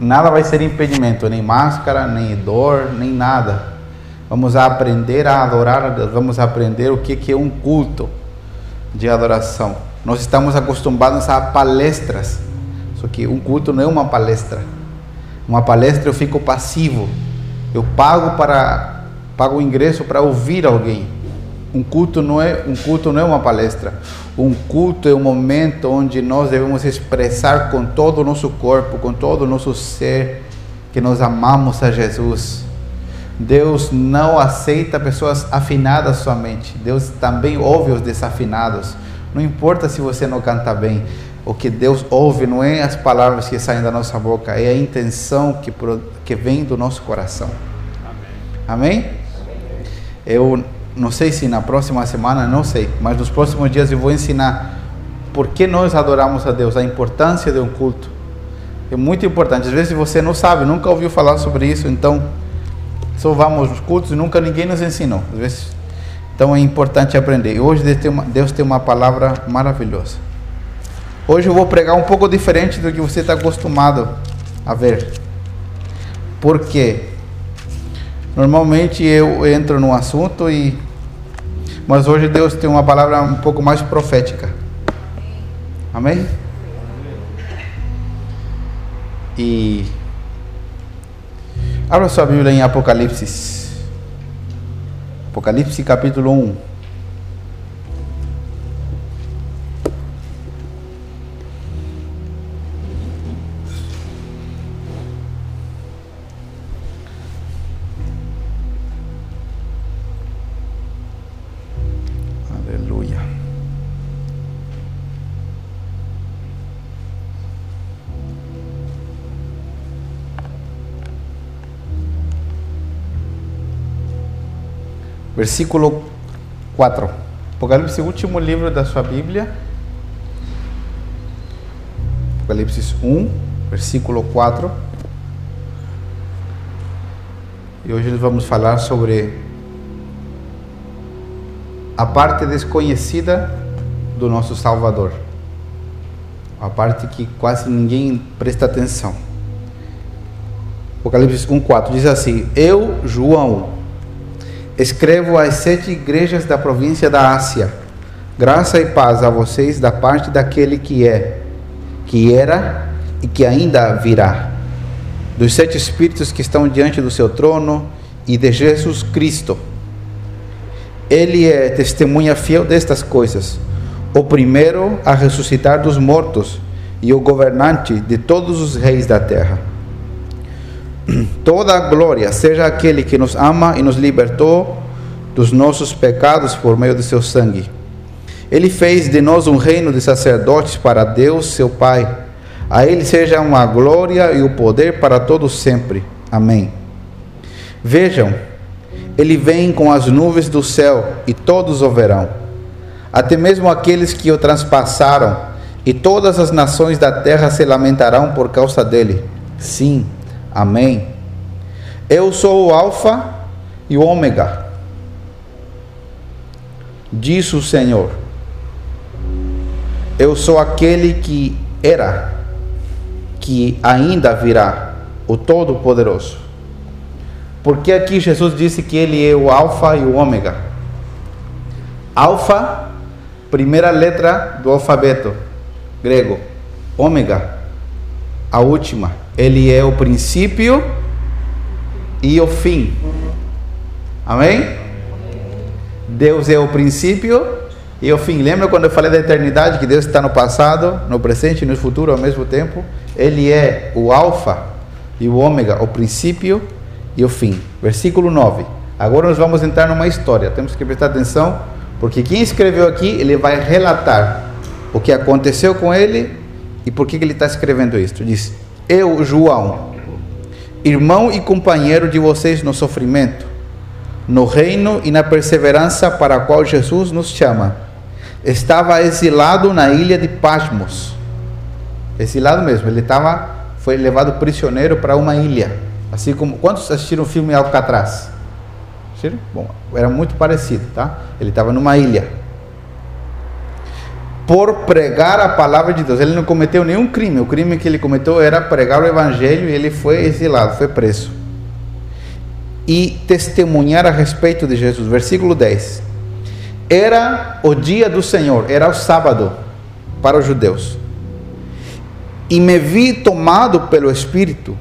nada vai ser impedimento, nem máscara, nem dor, nem nada. Vamos aprender a adorar a Deus, vamos aprender o que é um culto de adoração. Nós estamos acostumados a palestras, só que um culto não é uma palestra. Uma palestra eu fico passivo, eu pago para pago o ingresso para ouvir alguém. Um culto não é um culto não é uma palestra. Um culto é um momento onde nós devemos expressar com todo o nosso corpo, com todo o nosso ser, que nós amamos a Jesus. Deus não aceita pessoas afinadas somente. Deus também ouve os desafinados. Não importa se você não canta bem. O que Deus ouve não é as palavras que saem da nossa boca, é a intenção que, que vem do nosso coração. Amém? Amém? Eu não sei se na próxima semana, não sei, mas nos próximos dias eu vou ensinar por que nós adoramos a Deus, a importância de um culto. É muito importante. Às vezes você não sabe, nunca ouviu falar sobre isso, então só vamos nos cultos e nunca ninguém nos ensinou. Às vezes, então é importante aprender. E hoje Deus tem, uma, Deus tem uma palavra maravilhosa. Hoje eu vou pregar um pouco diferente do que você está acostumado a ver. Por quê? Normalmente eu entro num assunto e mas hoje Deus tem uma palavra um pouco mais profética. Amém? E abra sua Bíblia em Apocalipse. Apocalipse capítulo 1. Versículo 4. Apocalipse, último livro da sua Bíblia. Apocalipse 1, versículo 4. E hoje nós vamos falar sobre a parte desconhecida do nosso Salvador. A parte que quase ninguém presta atenção. Apocalipse 4 diz assim: Eu, João, Escrevo às sete igrejas da província da Ásia. Graça e paz a vocês da parte daquele que é, que era e que ainda virá. Dos sete espíritos que estão diante do seu trono e de Jesus Cristo. Ele é testemunha fiel destas coisas, o primeiro a ressuscitar dos mortos e o governante de todos os reis da terra toda a glória seja aquele que nos ama e nos libertou dos nossos pecados por meio de seu sangue. Ele fez de nós um reino de sacerdotes para Deus, seu Pai. A ele seja uma glória e o poder para todos sempre. Amém. Vejam, ele vem com as nuvens do céu e todos o verão. Até mesmo aqueles que o transpassaram, e todas as nações da terra se lamentarão por causa dele. Sim Amém. Eu sou o Alfa e o Ômega, diz o Senhor. Eu sou aquele que era, que ainda virá, o Todo-Poderoso. Porque aqui Jesus disse que Ele é o Alfa e o Ômega. Alfa, primeira letra do alfabeto grego. Ômega, a última. Ele é o princípio e o fim. Amém? Deus é o princípio e o fim. Lembra quando eu falei da eternidade, que Deus está no passado, no presente e no futuro ao mesmo tempo? Ele é o Alfa e o Ômega, o princípio e o fim. Versículo 9. Agora nós vamos entrar numa história. Temos que prestar atenção, porque quem escreveu aqui, ele vai relatar o que aconteceu com ele e por que ele está escrevendo isso. Diz: Eu, João, irmão e companheiro de vocês no sofrimento, no reino e na perseverança para a qual Jesus nos chama, estava exilado na ilha de Pasmos. Exilado mesmo, ele estava, foi levado prisioneiro para uma ilha. Assim como, quantos assistiram o filme Alcatraz? Bom, era muito parecido, tá? Ele estava numa ilha por pregar a palavra de Deus. Ele não cometeu nenhum crime. O crime que ele cometeu era pregar o evangelho e ele foi exilado, foi preso. E testemunhar a respeito de Jesus. Versículo 10. Era o dia do Senhor, era o sábado para os judeus. E me vi tomado pelo Espírito.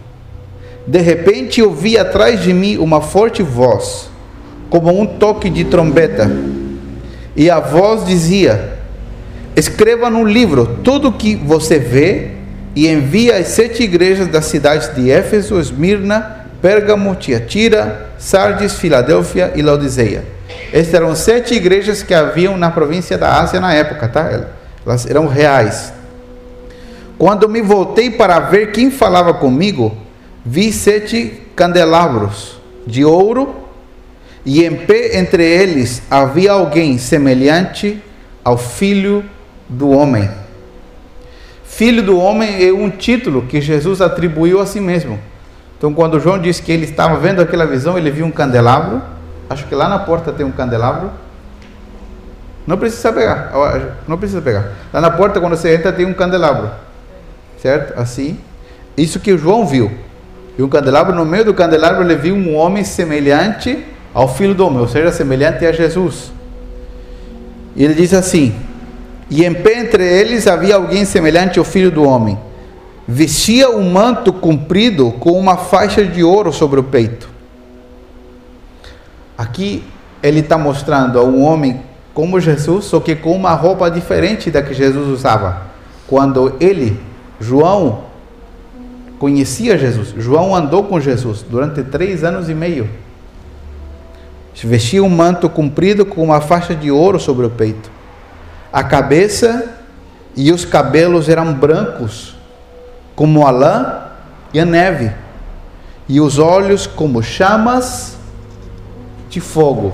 De repente ouvi atrás de mim uma forte voz, como um toque de trombeta. E a voz dizia: Escreva no livro tudo o que você vê e envie às sete igrejas das cidades de Éfeso, Esmirna, Pérgamo, Tiatira, Sardes, Filadélfia e Laodiceia. Estas eram sete igrejas que haviam na província da Ásia na época, tá? Elas eram reais. Quando me voltei para ver quem falava comigo, vi sete candelabros de ouro e em pé entre eles havia alguém semelhante ao filho do homem. Filho do homem é um título que Jesus atribuiu a si mesmo. Então, quando João disse que ele estava vendo aquela visão, ele viu um candelabro. Acho que lá na porta tem um candelabro. Não precisa pegar, não precisa pegar. Lá na porta, quando você entra, tem um candelabro, certo? Assim. Isso que João viu. E um candelabro, no meio do candelabro, ele viu um homem semelhante ao filho do homem, ou seja, semelhante a Jesus. E ele diz assim: e em pé entre eles havia alguém semelhante ao filho do homem. Vestia um manto comprido com uma faixa de ouro sobre o peito. Aqui ele está mostrando a um homem como Jesus, só que com uma roupa diferente da que Jesus usava. Quando ele, João, conhecia Jesus, João andou com Jesus durante três anos e meio. Vestia um manto comprido com uma faixa de ouro sobre o peito. A cabeça e os cabelos eram brancos, como a lã e a neve, e os olhos como chamas de fogo.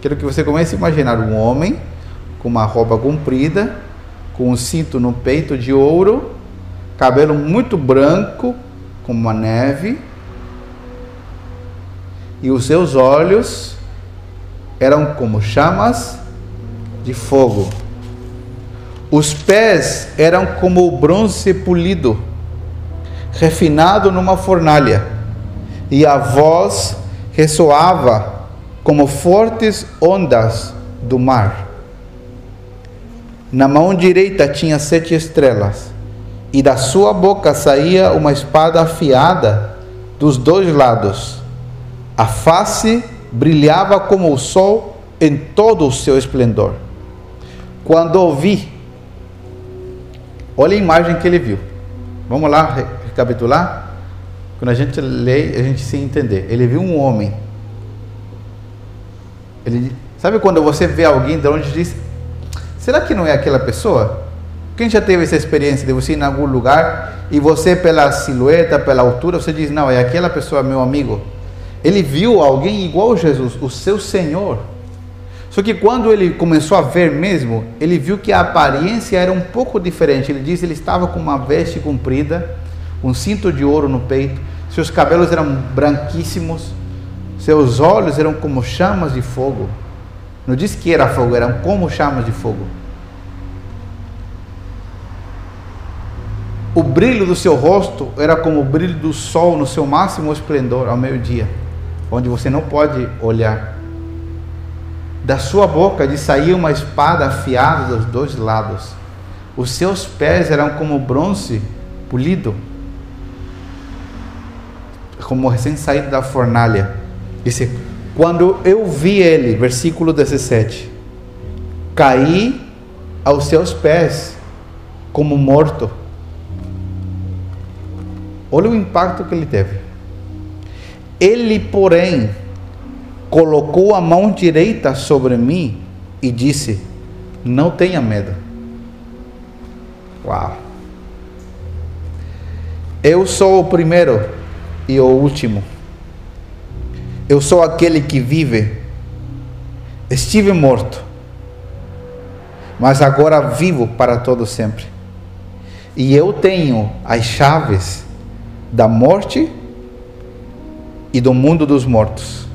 Quero que você comece a imaginar um homem com uma roupa comprida, com um cinto no peito de ouro, cabelo muito branco, como a neve, e os seus olhos eram como chamas de fogo. Os pés eram como o bronze polido, refinado numa fornalha, e a voz ressoava como fortes ondas do mar. Na mão direita tinha sete estrelas, e da sua boca saía uma espada afiada dos dois lados. A face brilhava como o sol em todo o seu esplendor. Quando ouvi, olha a imagem que ele viu. Vamos lá recapitular? Quando a gente lê, a gente se entender. Ele viu um homem. Ele, sabe quando você vê alguém de onde diz: será que não é aquela pessoa? Quem já teve essa experiência de você ir em algum lugar e você, pela silhueta, pela altura, você diz: não, é aquela pessoa, meu amigo. Ele viu alguém igual Jesus, o seu Senhor. Só que quando ele começou a ver mesmo, ele viu que a aparência era um pouco diferente. Ele diz que ele estava com uma veste comprida, um cinto de ouro no peito, seus cabelos eram branquíssimos, seus olhos eram como chamas de fogo. Não diz que era fogo, eram como chamas de fogo. O brilho do seu rosto era como o brilho do sol no seu máximo esplendor ao meio-dia, onde você não pode olhar da sua boca de sair uma espada afiada dos dois lados. Os seus pés eram como bronze polido, como recém-saído da fornalha. Disse: Quando eu vi ele, versículo 17, caí aos seus pés como morto. Olha o impacto que ele teve. Ele, porém, colocou a mão direita sobre mim e disse: Não tenha medo. Uau! Eu sou o primeiro e o último. Eu sou aquele que vive. Estive morto, mas agora vivo para todo sempre. E eu tenho as chaves da morte e do mundo dos mortos.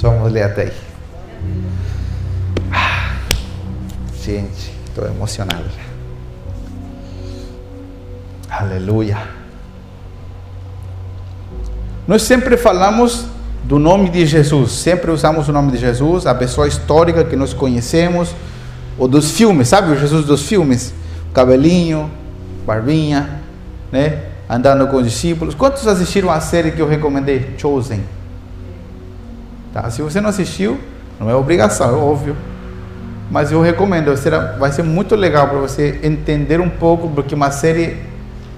Vamos ler até aí. Gente, estou emocionado. Aleluia. Nós sempre falamos do nome de Jesus, sempre usamos o nome de Jesus, a pessoa histórica que nós conhecemos, ou dos filmes, sabe o Jesus dos filmes? Cabelinho, barbinha, né? Andando com os discípulos. Quantos assistiram a série que eu recomendei? Chosen. Tá? Se você não assistiu, não é obrigação, é óbvio. Mas eu recomendo, será, vai ser muito legal para você entender um pouco, porque uma série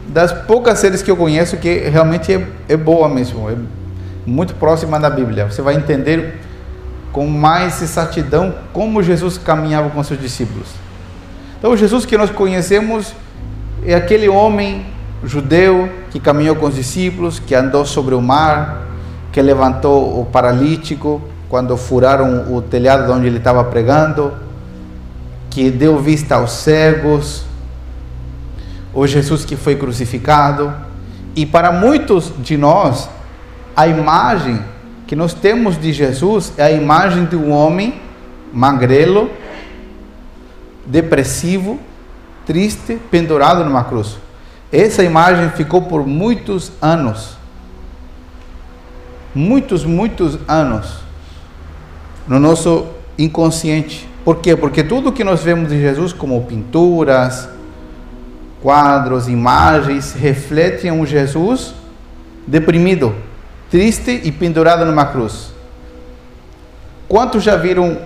das poucas séries que eu conheço que realmente é, é boa mesmo, é muito próxima da Bíblia. Você vai entender com mais exatidão como Jesus caminhava com seus discípulos. Então, o Jesus que nós conhecemos é aquele homem judeu que caminhou com os discípulos, que andou sobre o mar, que levantou o paralítico quando furaram o telhado de onde ele estava pregando, que deu vista aos cegos, o Jesus que foi crucificado. E para muitos de nós, a imagem que nós temos de Jesus é a imagem de um homem magrelo, depressivo, triste, pendurado numa cruz. Essa imagem ficou por muitos anos. Muitos, muitos anos no nosso inconsciente. Por quê? Porque tudo que nós vemos de Jesus, como pinturas, quadros, imagens, refletem um Jesus deprimido, triste e pendurado numa cruz. Quantos já viram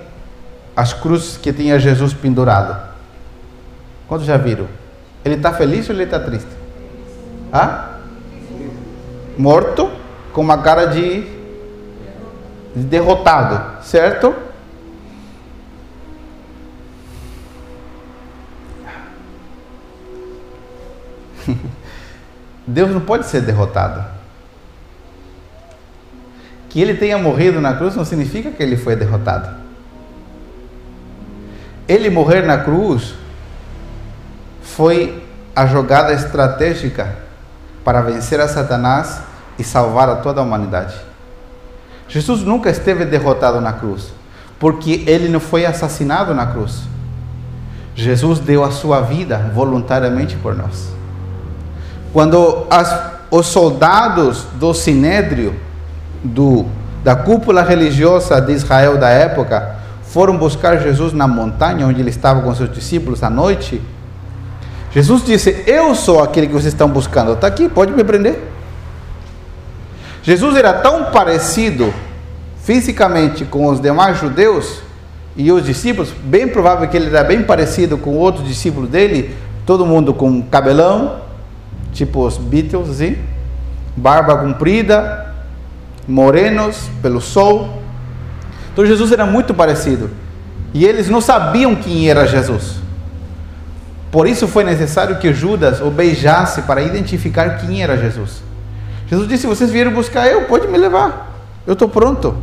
as cruzes que tinha Jesus pendurado? Quantos já viram? Ele está feliz ou ele está triste? Hã? Morto, com uma cara de, de derrotado, certo? Deus não pode ser derrotado. Que ele tenha morrido na cruz não significa que ele foi derrotado. Ele morrer na cruz foi a jogada estratégica para vencer a Satanás e salvar a toda a humanidade. Jesus nunca esteve derrotado na cruz, porque ele não foi assassinado na cruz. Jesus deu a sua vida voluntariamente por nós. Quando as, os soldados do Sinédrio, do, da cúpula religiosa de Israel da época, foram buscar Jesus na montanha onde ele estava com seus discípulos à noite, Jesus disse: Eu sou aquele que vocês estão buscando. Está aqui, pode me prender. Jesus era tão parecido fisicamente com os demais judeus e os discípulos, bem provável que ele era bem parecido com outros discípulos dele, todo mundo com cabelão, tipo os Beatles, assim, barba comprida, morenos pelo sol. Então Jesus era muito parecido. E eles não sabiam quem era Jesus. Por isso foi necessário que Judas o beijasse para identificar quem era Jesus. Jesus disse: Vocês vieram buscar eu, pode me levar. Eu estou pronto.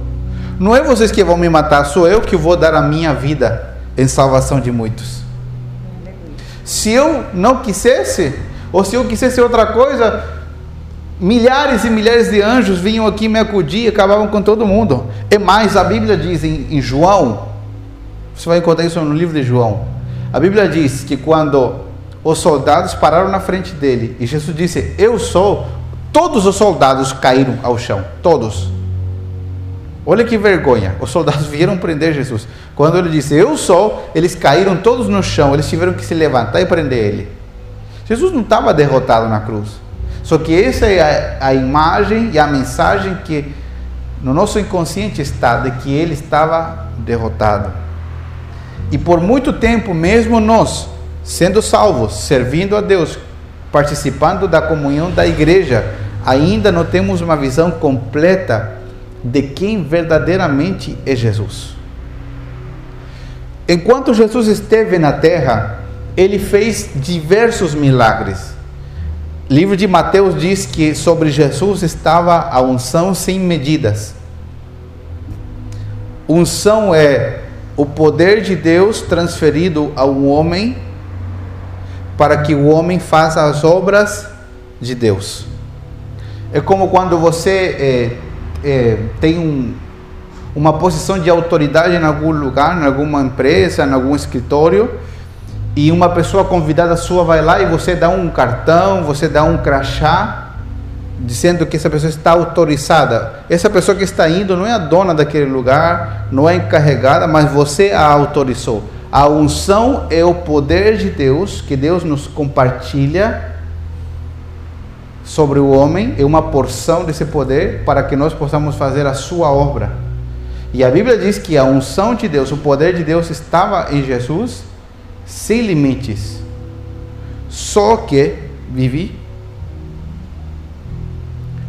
Não é vocês que vão me matar, sou eu que vou dar a minha vida em salvação de muitos. Se eu não quisesse, ou se eu quisesse outra coisa, milhares e milhares de anjos vinham aqui me acudir e acabavam com todo mundo. E mais, a Bíblia diz em, em João, você vai encontrar isso no livro de João a Bíblia diz que quando os soldados pararam na frente dele e Jesus disse: Eu sou, todos os soldados caíram ao chão, todos. Olha que vergonha, os soldados vieram prender Jesus. Quando ele disse: Eu sou, eles caíram todos no chão, eles tiveram que se levantar e prender ele. Jesus não estava derrotado na cruz. Só que essa é a, a imagem e a mensagem que no nosso inconsciente está de que ele estava derrotado. E por muito tempo, mesmo nós, sendo salvos, servindo a Deus, participando da comunhão da igreja, ainda não temos uma visão completa de quem verdadeiramente é Jesus. Enquanto Jesus esteve na terra, ele fez diversos milagres. O livro de Mateus diz que sobre Jesus estava a unção sem medidas. Unção é o poder de Deus transferido ao homem para que o homem faça as obras de Deus. É como quando você é, é, tem um, uma posição de autoridade em algum lugar, em alguma empresa, em algum escritório, e uma pessoa convidada sua vai lá e você dá um cartão, você dá um crachá, dizendo que essa pessoa está autorizada. Essa pessoa que está indo não é a dona daquele lugar, não é encarregada, mas você a autorizou. A unção é o poder de Deus que Deus nos compartilha sobre o homem, é uma porção desse poder para que nós possamos fazer a sua obra. E a Bíblia diz que a unção de Deus, o poder de Deus estava em Jesus sem limites. Só que, Vivi,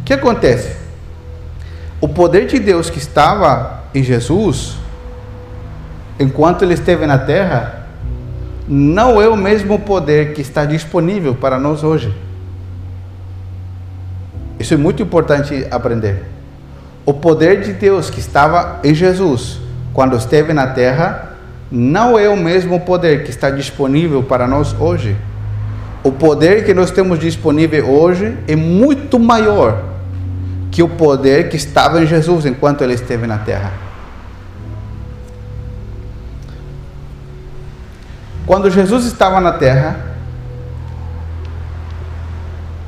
o que acontece? O poder de Deus que estava em Jesus, enquanto ele esteve na terra, não é o mesmo poder que está disponível para nós hoje. Isso é muito importante aprender. O poder de Deus que estava em Jesus, quando esteve na terra, não é o mesmo poder que está disponível para nós hoje. O poder que nós temos disponível hoje é muito maior que o poder que estava em Jesus enquanto ele esteve na terra. Quando Jesus estava na terra,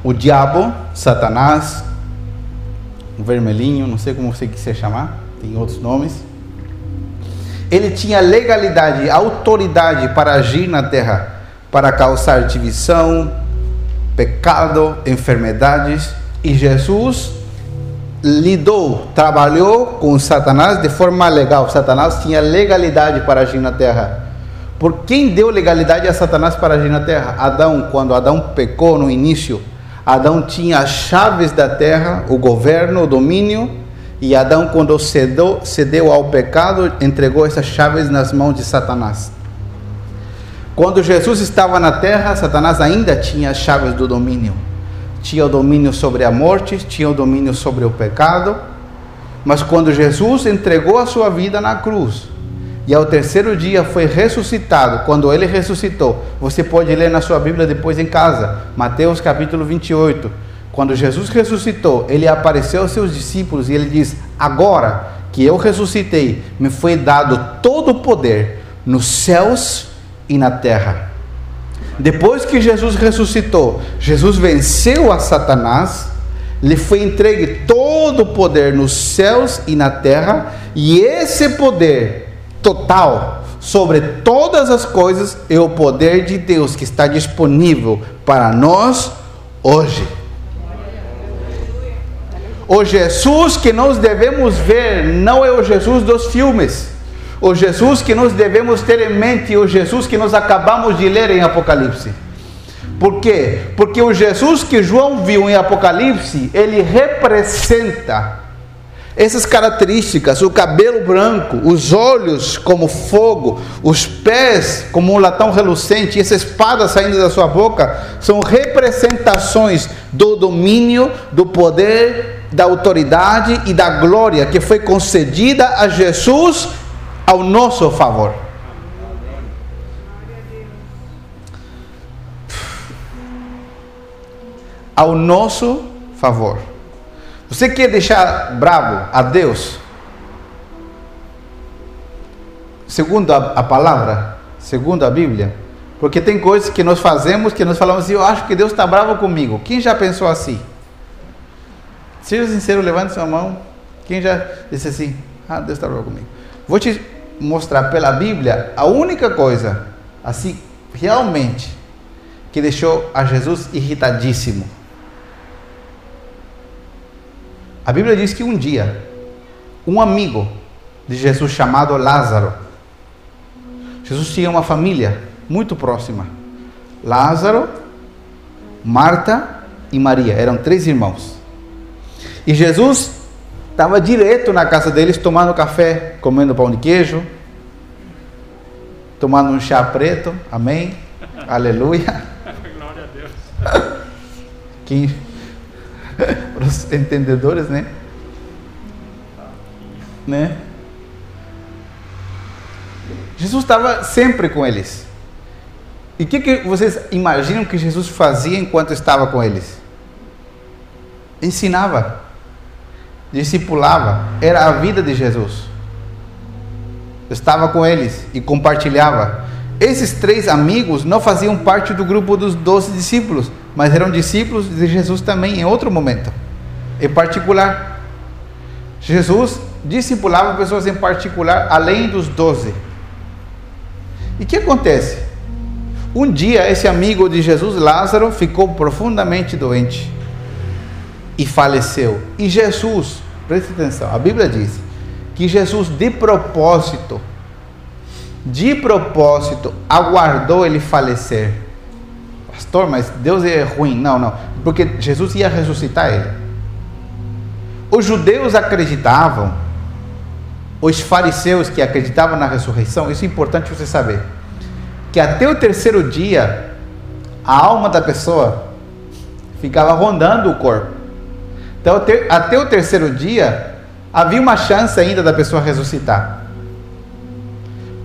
o diabo, Satanás, o vermelhinho, não sei como você quiser chamar, tem outros nomes, ele tinha legalidade, autoridade para agir na terra, para causar divisão, pecado, enfermidades, e Jesus lidou, trabalhou com Satanás de forma legal. Satanás tinha legalidade para agir na terra. Por quem deu legalidade a Satanás para agir na terra? Adão, quando Adão pecou no início, Adão tinha as chaves da terra, o governo, o domínio, e Adão, quando cedeu, cedeu ao pecado, entregou essas chaves nas mãos de Satanás. Quando Jesus estava na terra, Satanás ainda tinha as chaves do domínio tinha o domínio sobre a morte, tinha o domínio sobre o pecado, mas quando Jesus entregou a sua vida na cruz e ao terceiro dia foi ressuscitado, quando ele ressuscitou, você pode ler na sua Bíblia depois em casa, Mateus capítulo 28. Quando Jesus ressuscitou, ele apareceu aos seus discípulos e ele diz: Agora que eu ressuscitei, me foi dado todo o poder nos céus e na terra. Depois que Jesus ressuscitou, Jesus venceu a Satanás, lhe foi entregue todo o poder nos céus e na terra, e esse poder total sobre todas as coisas é o poder de Deus que está disponível para nós hoje. O Jesus que nós devemos ver não é o Jesus dos filmes o Jesus que nós devemos ter em mente, o Jesus que nós acabamos de ler em Apocalipse. Por quê? Porque o Jesus que João viu em Apocalipse, ele representa essas características: o cabelo branco, os olhos como fogo, os pés como um latão relucente, e essa espada saindo da sua boca, são representações do domínio, do poder, da autoridade e da glória que foi concedida a Jesus ao nosso favor. Ao nosso favor. Você quer deixar bravo a Deus? Segundo a, a palavra, segundo a Bíblia, porque tem coisas que nós fazemos que nós falamos assim, eu acho que Deus está bravo comigo. Quem já pensou assim? Seja sincero, levante sua mão. Quem já disse assim, ah, Deus está bravo comigo. Vou te mostrar pela Bíblia a única coisa, assim, realmente, que deixou a Jesus irritadíssimo. A Bíblia diz que um dia, um amigo de Jesus chamado Lázaro, Jesus tinha uma família muito próxima. Lázaro, Marta e Maria, eram três irmãos. E Jesus Estava direto na casa deles tomando café, comendo pão de queijo, tomando um chá preto. Amém? Aleluia. Glória a Deus. Quem, para os entendedores, né? Né? Jesus estava sempre com eles. E o que, que vocês imaginam que Jesus fazia enquanto estava com eles? Ensinava discipulava, era a vida de Jesus. estava com eles e compartilhava. Esses três amigos não faziam parte do grupo dos doze discípulos, mas eram discípulos de Jesus também em outro momento, em particular. Jesus discipulava pessoas em particular, além dos doze. E o que acontece? Um dia, esse amigo de Jesus, Lázaro, ficou profundamente doente e faleceu. E Jesus, preste atenção, a Bíblia diz que Jesus, de propósito, de propósito, aguardou ele falecer. Pastor, mas Deus é ruim. Não, não, porque Jesus ia ressuscitar ele. Os judeus acreditavam, os fariseus que acreditavam na ressurreição, isso é importante você saber, que até o terceiro dia, a alma da pessoa ficava rondando o corpo. Então, até o terceiro dia, havia uma chance ainda da pessoa ressuscitar.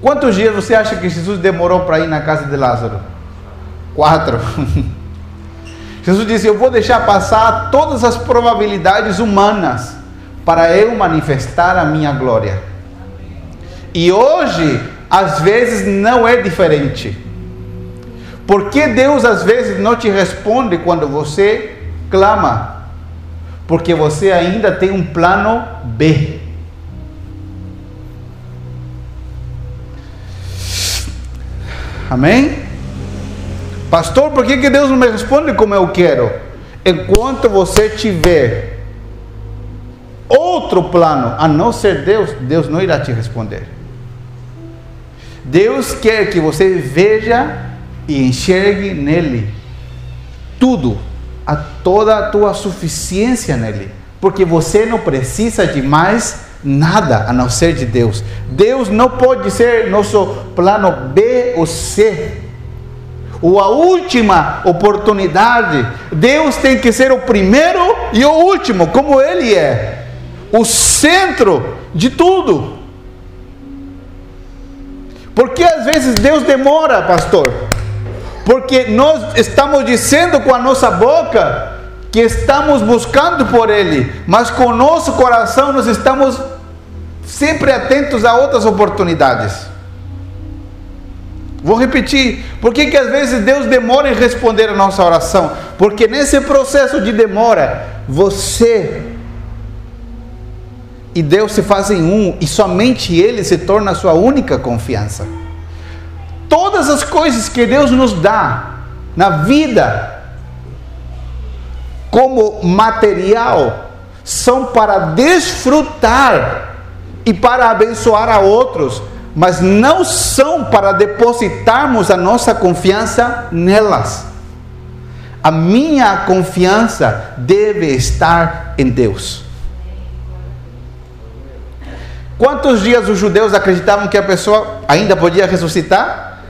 Quantos dias você acha que Jesus demorou para ir na casa de Lázaro? Quatro. Jesus disse: Eu vou deixar passar todas as probabilidades humanas para eu manifestar a minha glória. E hoje, às vezes, não é diferente. Porque Deus às vezes não te responde quando você clama? Porque você ainda tem um plano B. Amém? Pastor, por que, que Deus não me responde como eu quero? Enquanto você tiver outro plano, a não ser Deus, Deus não irá te responder. Deus quer que você veja e enxergue nele tudo, a toda a tua suficiência nele, porque você não precisa de mais nada a não ser de Deus. Deus não pode ser nosso plano B ou C ou a última oportunidade. Deus tem que ser o primeiro e o último, como Ele é, o centro de tudo. Porque às vezes Deus demora, pastor? Porque nós estamos dizendo com a nossa boca que estamos buscando por Ele, mas com o nosso coração nós estamos sempre atentos a outras oportunidades. Vou repetir, por que, que às vezes Deus demora em responder a nossa oração? Porque nesse processo de demora, você e Deus se fazem um e somente Ele se torna a sua única confiança. Todas as coisas que Deus nos dá na vida, como material, são para desfrutar e para abençoar a outros mas não são para depositarmos a nossa confiança nelas. A minha confiança deve estar em Deus. Quantos dias os judeus acreditavam que a pessoa ainda podia ressuscitar?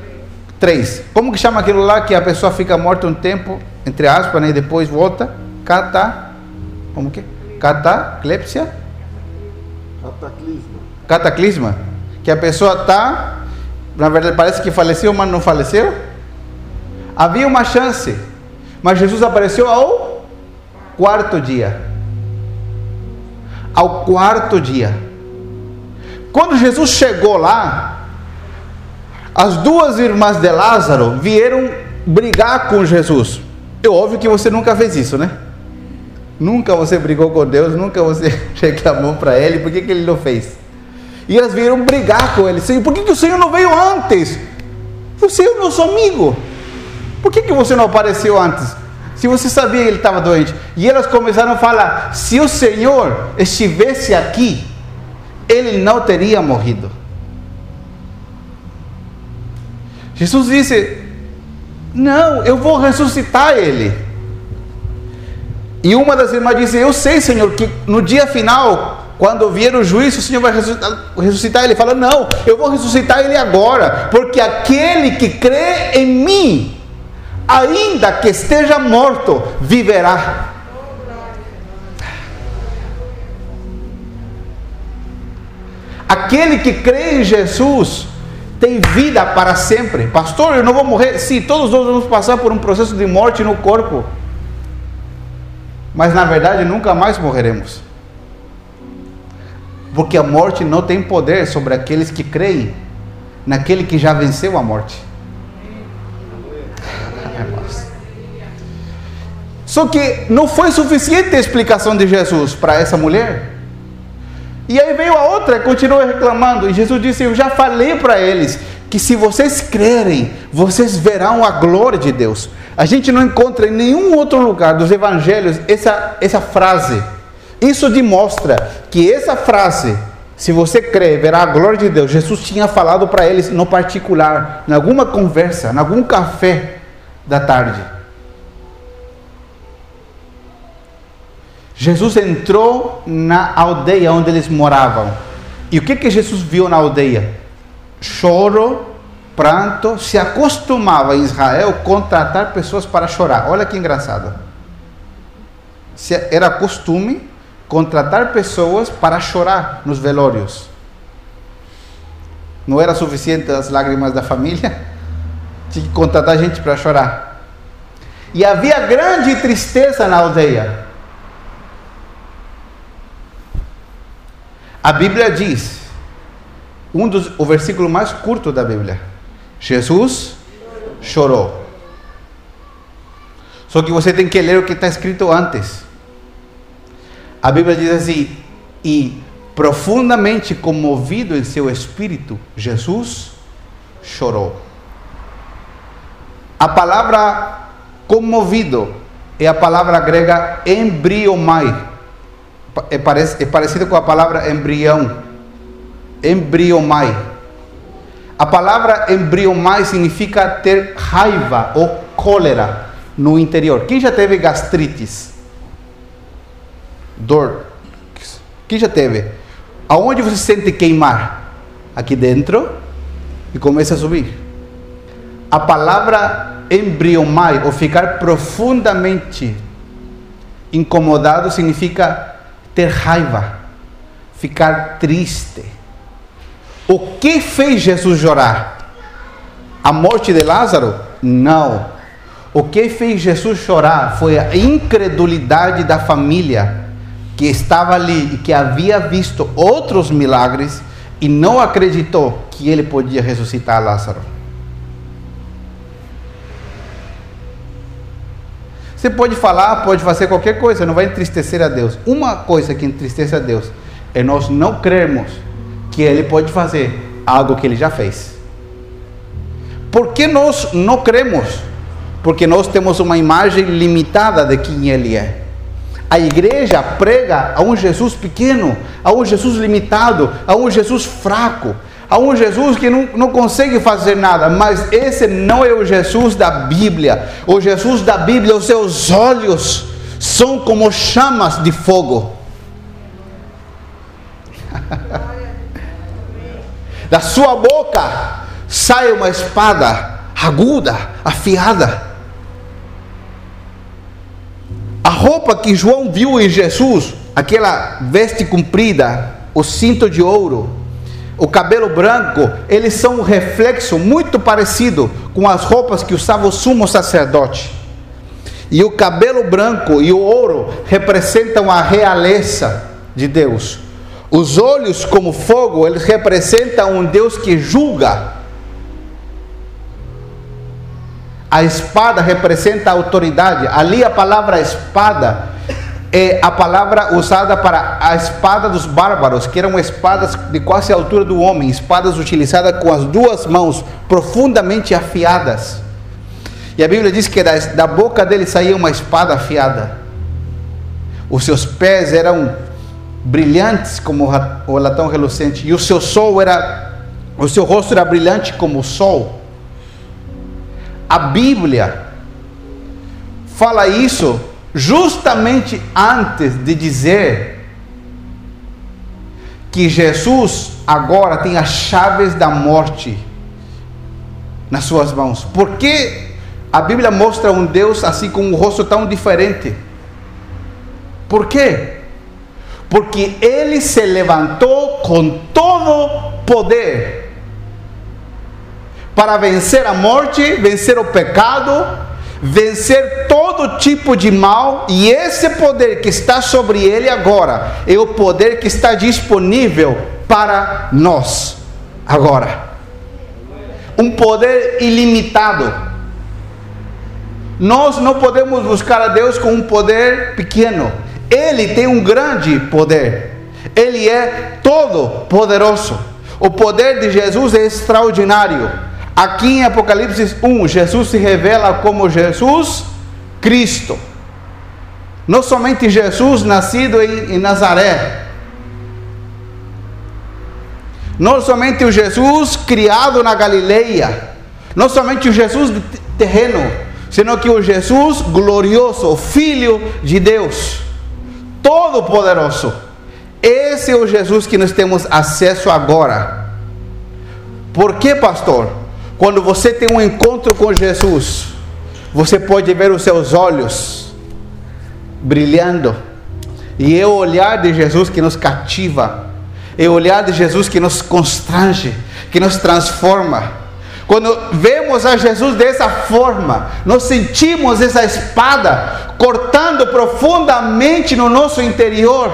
Três. Como que chama aquilo lá que a pessoa fica morta um tempo, entre aspas, né, e depois volta? Cata. Como que? Cataclépsia? Cataclisma. Cataclisma? Que a pessoa está, na verdade parece que faleceu, mas não faleceu. Havia uma chance, mas Jesus apareceu ao quarto dia. Ao quarto dia. Quando Jesus chegou lá, as duas irmãs de Lázaro vieram brigar com Jesus. É óbvio que você nunca fez isso, né? Nunca você brigou com Deus, nunca você reclamou para Ele, por que, que Ele não fez? E elas vieram brigar com ele. Senhor, por que, que o Senhor não veio antes? Você é o nosso amigo. Por que, que você não apareceu antes? Se você sabia que ele estava doente. E elas começaram a falar: se o Senhor estivesse aqui, ele não teria morrido. Jesus disse: Não, eu vou ressuscitar ele. E uma das irmãs disse: Eu sei, Senhor, que no dia final quando vier o juízo, o Senhor vai ressuscitar, ressuscitar ele. Fala: Não, eu vou ressuscitar ele agora, porque aquele que crê em mim, ainda que esteja morto, viverá. Aquele que crê em Jesus tem vida para sempre. Pastor, eu não vou morrer. Sim, todos nós vamos passar por um processo de morte no corpo. Mas na verdade nunca mais morreremos Porque a morte não tem poder sobre aqueles que creem naquele que já venceu a morte. Só que não foi suficiente a explicação de Jesus para essa mulher. E aí veio a outra continuou reclamando. E Jesus disse: Eu já falei para eles que se vocês crerem, vocês verão a glória de Deus. A gente não encontra em nenhum outro lugar dos evangelhos essa, essa frase. Isso demonstra que essa frase, se você crer, verá a glória de Deus. Jesus tinha falado para eles no particular, em alguma conversa, em algum café da tarde. Jesus entrou na aldeia onde eles moravam. E o que, que Jesus viu na aldeia? Choro, pranto. Se acostumava em Israel contratar pessoas para chorar. Olha que engraçado. Era costume contratar pessoas para chorar nos velórios. Não era suficiente as lágrimas da família, tinha que contratar gente para chorar. E havia grande tristeza na aldeia. A Bíblia diz, um dos, o versículo mais curto da Bíblia, Jesus chorou. Só que você tem que ler o que está escrito antes. A Bíblia diz assim: e profundamente comovido em seu espírito, Jesus chorou. A palavra comovido é a palavra grega embriomai, é, parecido, é parecido com a palavra embrião. Embriomai. A palavra embriomai significa ter raiva ou cólera no interior. Quem já teve gastrites? Dor. Quem já teve? Aonde você sente queimar? Aqui dentro e começa a subir. A palavra embriomai ou ficar profundamente incomodado significa ter raiva, ficar triste. O que fez Jesus chorar? A morte de Lázaro? Não. O que fez Jesus chorar foi a incredulidade da família que estava ali e que havia visto outros milagres e não acreditou que ele podia ressuscitar Lázaro. Você pode falar, pode fazer qualquer coisa, não vai entristecer a Deus. Uma coisa que entristece a Deus é nós não crermos que Ele pode fazer algo que Ele já fez. Por que nós não cremos? Porque nós temos uma imagem limitada de quem Ele é. A igreja prega a um Jesus pequeno, a um Jesus limitado, a um Jesus fraco, a um Jesus que não, não consegue fazer nada, mas esse não é o Jesus da Bíblia. O Jesus da Bíblia, os seus olhos são como chamas de fogo. da sua boca sai uma espada aguda, afiada. A roupa que João viu em Jesus, aquela veste comprida, o cinto de ouro, o cabelo branco, eles são um reflexo muito parecido com as roupas que usava o sumo sacerdote. E o cabelo branco e o ouro representam a realeza de Deus. Os olhos como fogo, eles representam um Deus que julga. A espada representa a autoridade. Ali a palavra espada é a palavra usada para a espada dos bárbaros, que eram espadas de quase a altura do homem, espadas utilizadas com as duas mãos, profundamente afiadas. E a Bíblia diz que da, da boca dele saía uma espada afiada. Os seus pés eram brilhantes como o latão relucente, e o seu sol era, o seu rosto era brilhante como o sol. A Bíblia fala isso justamente antes de dizer que Jesus agora tem as chaves da morte nas suas mãos. Por que a Bíblia mostra um Deus assim com um rosto tão diferente? Por quê? Porque ele se levantou com todo poder para vencer a morte, vencer o pecado vencer todo tipo de mal, e esse poder que está sobre ele agora é o poder que está disponível para nós agora. Um poder ilimitado. Nós não podemos buscar a Deus com um poder pequeno. Ele tem um grande poder. Ele é todo poderoso. O poder de Jesus é extraordinário. Aqui em Apocalipse 1, Jesus se revela como Jesus Cristo. Não somente Jesus nascido em, Nazaré. Não somente o Jesus criado na Galileia. Não somente o Jesus terreno, senão que o Jesus glorioso, Filho de Deus, todo-poderoso. Esse é o Jesus que nós temos acesso agora. Por que, pastor? Quando você tem um encontro com Jesus, você pode ver os seus olhos brilhando, e é o olhar de Jesus que nos cativa, é o olhar de Jesus que nos constrange, que nos transforma. Quando vemos a Jesus dessa forma, nós sentimos essa espada cortando profundamente no nosso interior.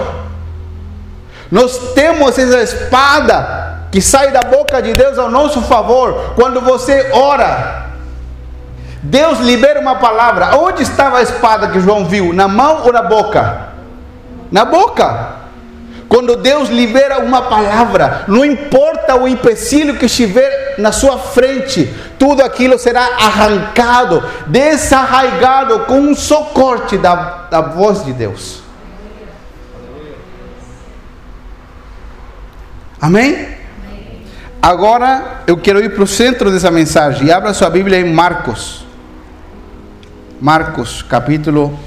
Nós temos essa espada que sai da boca de Deus ao nosso favor. Quando você ora, Deus libera uma palavra. Onde estava a espada que João viu? Na mão ou na boca? Na boca. Quando Deus libera uma palavra, não importa o empecilho que estiver na sua frente, tudo aquilo será arrancado, desarraigado com um só corte da, da voz de Deus. Amém? Agora eu quero ir para o centro dessa mensagem. Abra sua Bíblia em Marcos. Marcos, capítulo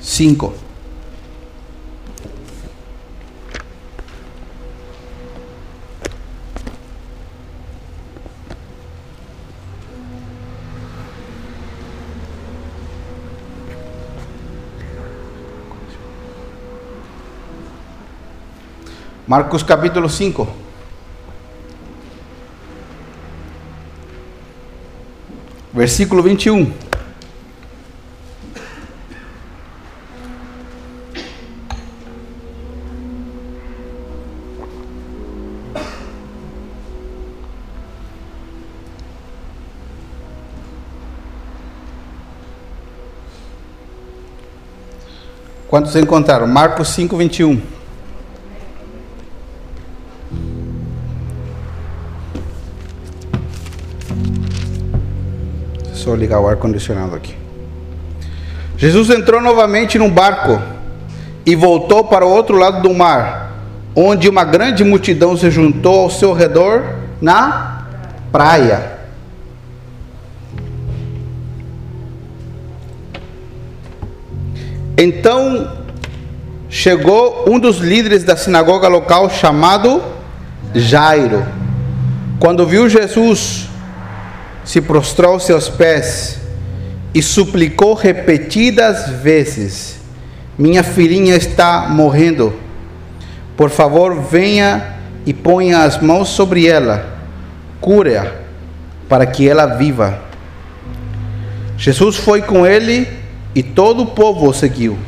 5. Marcos capítulo 5. Versículo 21. Quantos encontraram? Marcos 5, 21. Só ligar o ar-condicionado aqui. Jesus entrou novamente num barco e voltou para o outro lado do mar, onde uma grande multidão se juntou ao seu redor na praia. Então chegou um dos líderes da sinagoga local chamado Jairo. Quando viu Jesus, se prostrou aos seus pés e suplicou repetidas vezes: Minha filhinha está morrendo. Por favor, venha e ponha as mãos sobre ela, cure-a, para que ela viva. Jesus foi com ele e todo o povo o seguiu,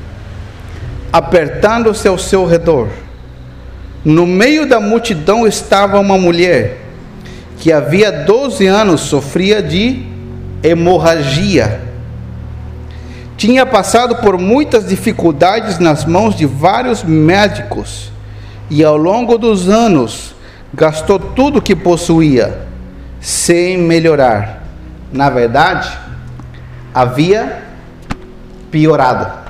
apertando-se ao seu redor. No meio da multidão estava uma mulher que havia 12 anos sofria de hemorragia. Tinha passado por muitas dificuldades nas mãos de vários médicos e ao longo dos anos gastou tudo que possuía sem melhorar. Na verdade, havia piorado.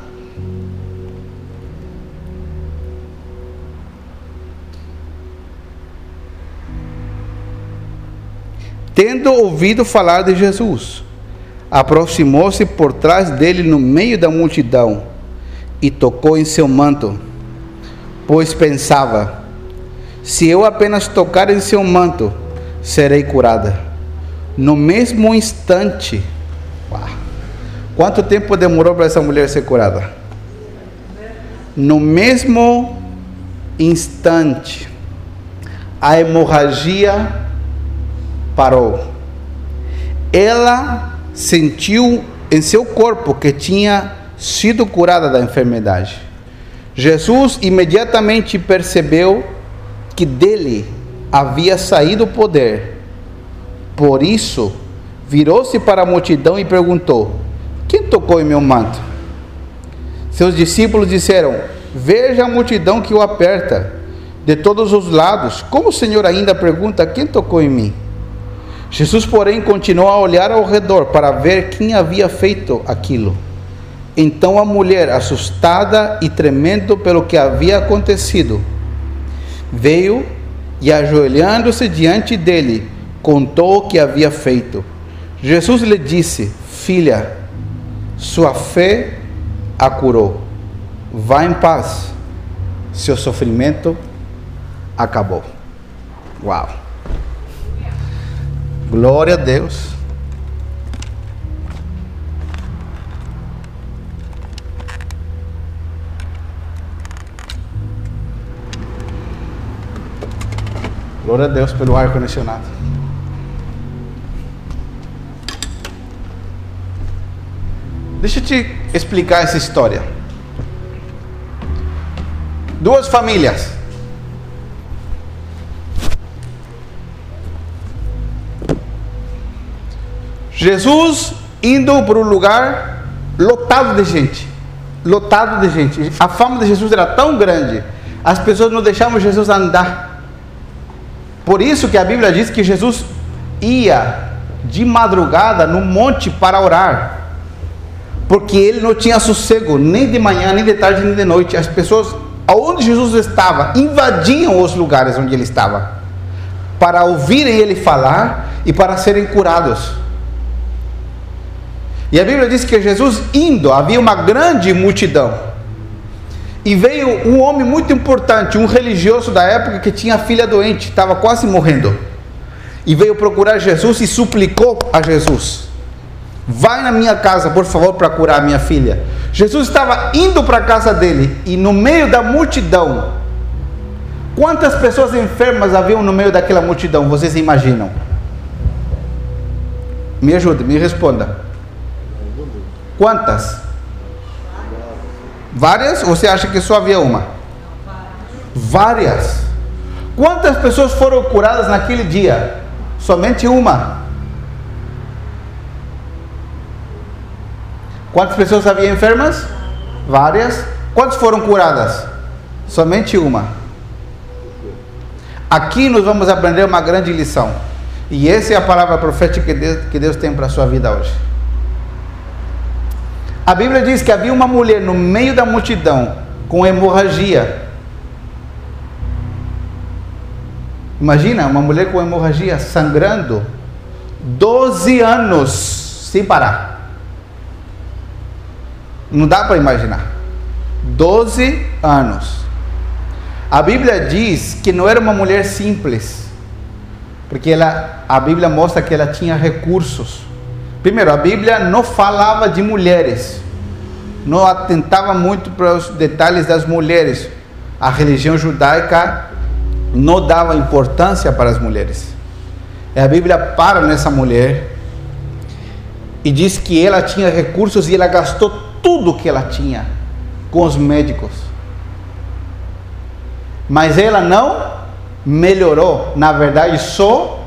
Tendo ouvido falar de Jesus, aproximou-se por trás dele no meio da multidão e tocou em seu manto, pois pensava: se eu apenas tocar em seu manto, serei curada. No mesmo instante, quanto tempo demorou para essa mulher ser curada? No mesmo instante, a hemorragia parou. ela sentiu em seu corpo que tinha sido curada da enfermidade. Jesus imediatamente percebeu que dele havia saído o poder. Por isso, virou-se para a multidão e perguntou: Quem tocou em meu manto? Seus discípulos disseram: Veja a multidão que o aperta de todos os lados. Como o Senhor ainda pergunta: Quem tocou em mim? Jesus, porém, continuou a olhar ao redor para ver quem havia feito aquilo. Então a mulher, assustada e tremendo pelo que havia acontecido, veio e, ajoelhando-se diante dele, contou o que havia feito. Jesus lhe disse: Filha, sua fé a curou. Vá em paz, seu sofrimento acabou. Uau! Glória a Deus. Glória a Deus pelo ar condicionado. Deixa eu te explicar essa história. Duas famílias. Jesus indo para um lugar lotado de gente. Lotado de gente. A fama de Jesus era tão grande, as pessoas não deixavam Jesus andar. Por isso que a Bíblia diz que Jesus ia de madrugada no monte para orar. Porque ele não tinha sossego, nem de manhã, nem de tarde, nem de noite. As pessoas, aonde Jesus estava, invadiam os lugares onde ele estava, para ouvirem ele falar e para serem curados. E a Bíblia diz que Jesus indo, havia uma grande multidão. E veio um homem muito importante, um religioso da época que tinha filha doente, estava quase morrendo. E veio procurar Jesus e suplicou a Jesus: Vai na minha casa, por favor, para curar minha filha. Jesus estava indo para a casa dele e no meio da multidão, quantas pessoas enfermas haviam no meio daquela multidão? Vocês imaginam? Me ajude, me responda. Quantas? Várias? Ou você acha que só havia uma? Várias. Quantas pessoas foram curadas naquele dia? Somente uma. Quantas pessoas havia enfermas? Várias. Quantas foram curadas? Somente uma. Aqui nós vamos aprender uma grande lição. E essa é a palavra profética que Deus, que Deus tem para a sua vida hoje. A Bíblia diz que havia uma mulher no meio da multidão com hemorragia. Imagina uma mulher com hemorragia sangrando 12 anos sem parar. Não dá para imaginar. 12 anos. A Bíblia diz que não era uma mulher simples, porque ela, a Bíblia mostra que ela tinha recursos. Primeiro, a Bíblia não falava de mulheres, não atentava muito para os detalhes das mulheres. A religião judaica não dava importância para as mulheres. E a Bíblia para nessa mulher e diz que ela tinha recursos e ela gastou tudo que ela tinha com os médicos. Mas ela não melhorou, na verdade só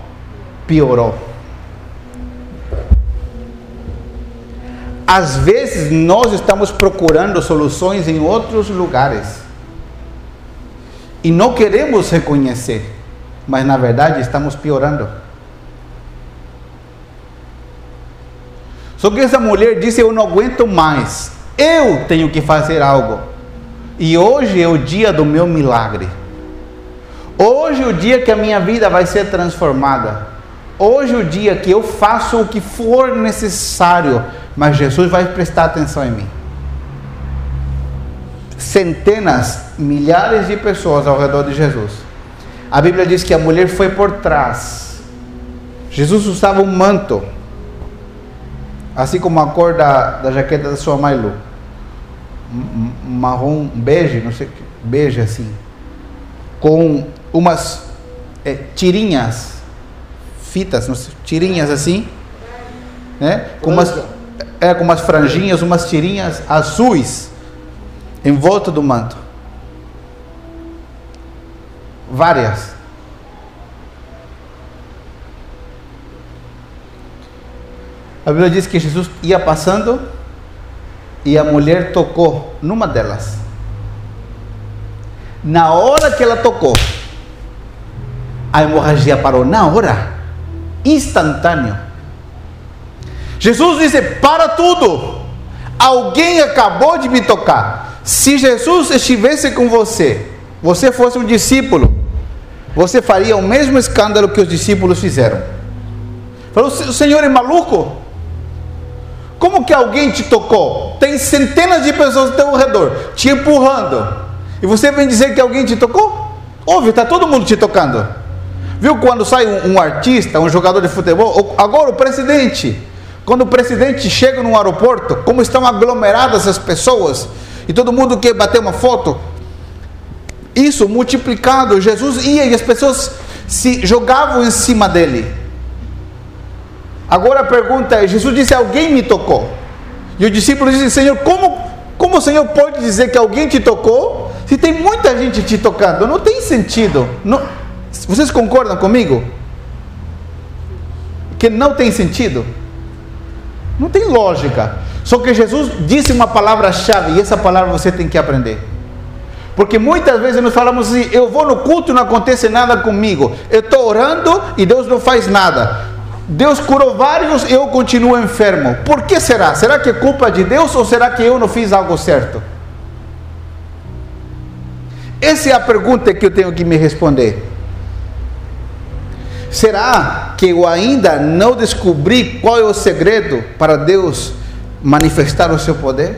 piorou. Às vezes nós estamos procurando soluções em outros lugares e não queremos reconhecer, mas na verdade estamos piorando. Só que essa mulher disse: Eu não aguento mais, eu tenho que fazer algo. E hoje é o dia do meu milagre. Hoje é o dia que a minha vida vai ser transformada. Hoje é o dia que eu faço o que for necessário mas Jesus vai prestar atenção em mim. Centenas, milhares de pessoas ao redor de Jesus. A Bíblia diz que a mulher foi por trás. Jesus usava um manto, assim como a cor da, da jaqueta da sua mãe Lu. Marrom, bege, não sei, bege assim, com umas é, tirinhas, fitas, tirinhas assim, né? Com umas, é, com umas franjinhas, umas tirinhas azuis em volta do manto. Várias. A Bíblia diz que Jesus ia passando e a mulher tocou numa delas. Na hora que ela tocou, a hemorragia parou. Na hora, instantâneo. Jesus disse: Para tudo. Alguém acabou de me tocar. Se Jesus estivesse com você, você fosse um discípulo, você faria o mesmo escândalo que os discípulos fizeram. Falou: O Senhor é maluco? Como que alguém te tocou? Tem centenas de pessoas ao teu redor te empurrando. E você vem dizer que alguém te tocou? Ouve, está todo mundo te tocando. Viu quando sai um, um, artista, um jogador de futebol? Agora o presidente. Quando o presidente chega no aeroporto, como estão aglomeradas as pessoas e todo mundo quer bater uma foto. Isso multiplicado, Jesus ia e as pessoas se jogavam em cima dele. Agora a pergunta é: Jesus disse, alguém me tocou. E o discípulo disse, Senhor, como, como o Senhor pode dizer que alguém te tocou se tem muita gente te tocando? Não tem sentido. Não, vocês concordam comigo? Que não tem sentido? Não tem lógica. Só que Jesus disse uma palavra-chave e essa palavra você tem que aprender. Porque muitas vezes nós falamos assim: eu vou no culto e não acontece nada comigo. Eu estou orando e Deus não faz nada. Deus curou vários e eu continuo enfermo. Por que será? Será que é culpa de Deus ou será que eu não fiz algo certo? Essa é a pergunta que eu tenho que me responder. Será que eu ainda não descobri qual é o segredo para Deus manifestar o seu poder?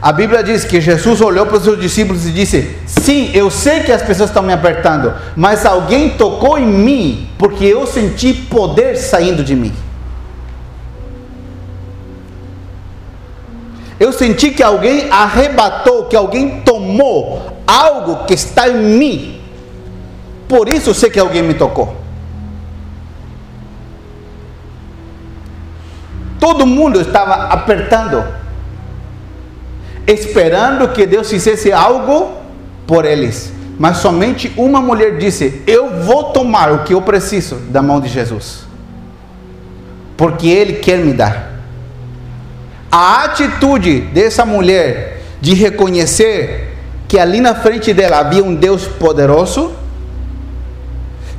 A Bíblia diz que Jesus olhou para os seus discípulos e disse: Sim, eu sei que as pessoas estão me apertando, mas alguém tocou em mim, porque eu senti poder saindo de mim. Eu senti que alguém arrebatou, que alguém tomou algo que está em mim. Por isso sei que alguém me tocou. Todo mundo estava apertando esperando que Deus fizesse algo por eles. Mas somente uma mulher disse: Eu vou tomar o que eu preciso da mão de Jesus, porque Ele quer me dar. A atitude dessa mulher de reconhecer que ali na frente dela havia um Deus poderoso,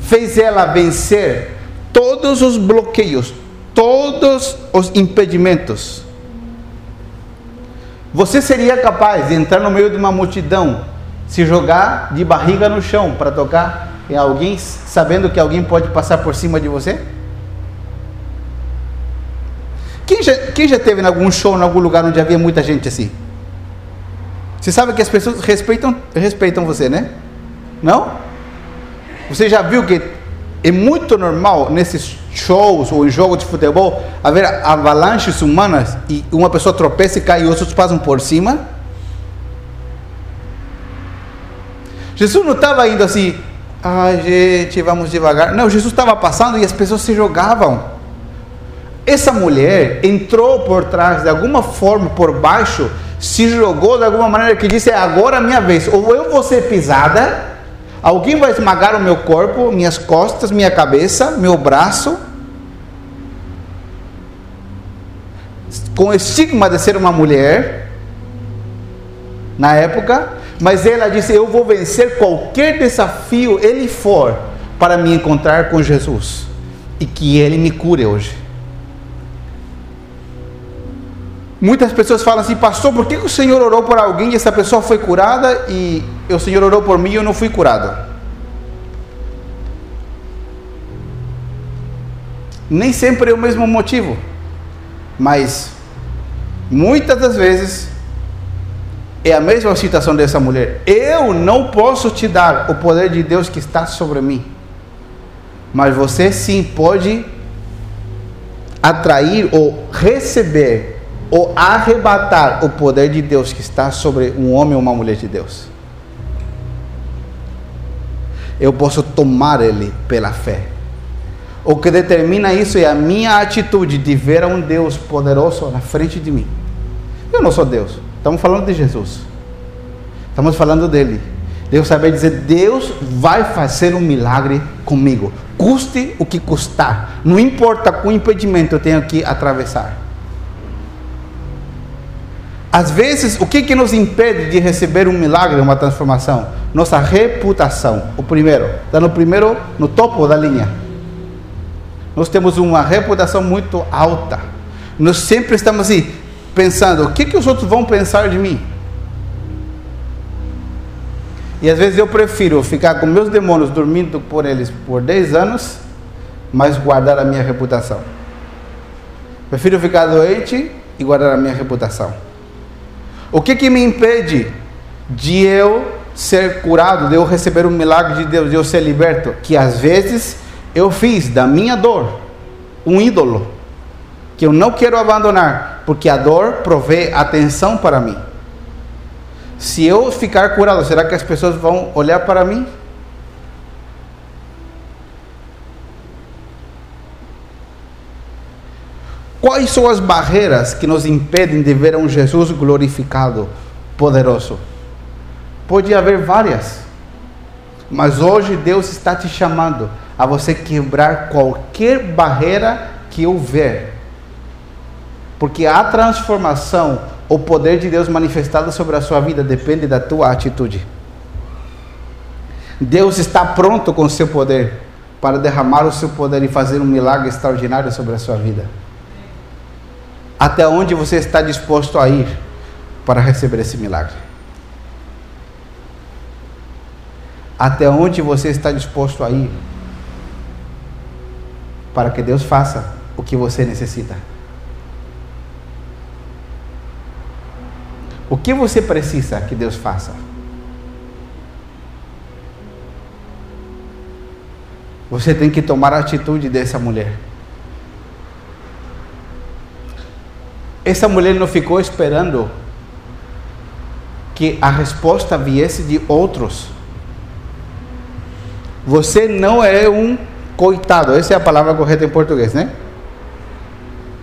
fez ela vencer todos os bloqueios, todos os impedimentos você seria capaz de entrar no meio de uma multidão, se jogar de barriga no chão para tocar em alguém, sabendo que alguém pode passar por cima de você? Quem já, quem já teve em algum show, em algum lugar onde havia muita gente assim? Você sabe que as pessoas respeitam, respeitam você, né? Não? Você já viu que é muito normal nesses shows ou em jogos de futebol haver avalanches humanas e uma pessoa tropeça e cai e outros passam por cima? Jesus não estava indo assim, ai gente, vamos devagar. Não, Jesus estava passando e as pessoas se jogavam. Essa mulher entrou por trás, de alguma forma, por baixo, se jogou de alguma maneira que disse: é agora a minha vez, ou eu vou ser pisada Alguém vai esmagar o meu corpo, minhas costas, minha cabeça, meu braço. Com o estigma de ser uma mulher, na época, mas ela disse: Eu vou vencer qualquer desafio ele for para me encontrar com Jesus e que ele me cure hoje. Muitas pessoas falam assim, pastor, por que o Senhor orou por alguém e essa pessoa foi curada e o Senhor orou por mim e eu não fui curado? Nem sempre é o mesmo motivo, mas muitas das vezes é a mesma situação dessa mulher. Eu não posso te dar o poder de Deus que está sobre mim, mas você sim pode atrair ou receber ou arrebatar o poder de Deus que está sobre um homem ou uma mulher de Deus. Eu posso tomar ele pela fé. O que determina isso é a minha atitude de ver um Deus poderoso na frente de mim. Eu não sou Deus. Estamos falando de Jesus. Estamos falando dele. Deus saber dizer: Deus vai fazer um milagre comigo. Custe o que custar. Não importa qual impedimento eu tenho que atravessar. Às vezes, o que, que nos impede de receber um milagre, uma transformação? Nossa reputação. O primeiro, está no primeiro, no topo da linha. Nós temos uma reputação muito alta. Nós sempre estamos assim, pensando: o que, que os outros vão pensar de mim? E às vezes eu prefiro ficar com meus demônios dormindo por eles por 10 anos, mas guardar a minha reputação. Prefiro ficar doente e guardar a minha reputação. O que, que me impede de eu ser curado, de eu receber um milagre de Deus, de eu ser liberto? Que às vezes eu fiz da minha dor um ídolo que eu não quero abandonar, porque a dor provê atenção para mim. Se eu ficar curado, será que as pessoas vão olhar para mim? Quais são as barreiras que nos impedem de ver um Jesus glorificado, poderoso? Pode haver várias, mas hoje Deus está te chamando a você quebrar qualquer barreira que houver, porque a transformação, o poder de Deus manifestado sobre a sua vida depende da tua atitude. Deus está pronto com seu poder para derramar o seu poder e fazer um milagre extraordinário sobre a sua vida. Até onde você está disposto a ir para receber esse milagre? Até onde você está disposto a ir para que Deus faça o que você necessita? O que você precisa que Deus faça? Você tem que tomar a atitude dessa mulher. Essa mulher não ficou esperando que a resposta viesse de outros. Você não é um coitado, essa é a palavra correta em português, né?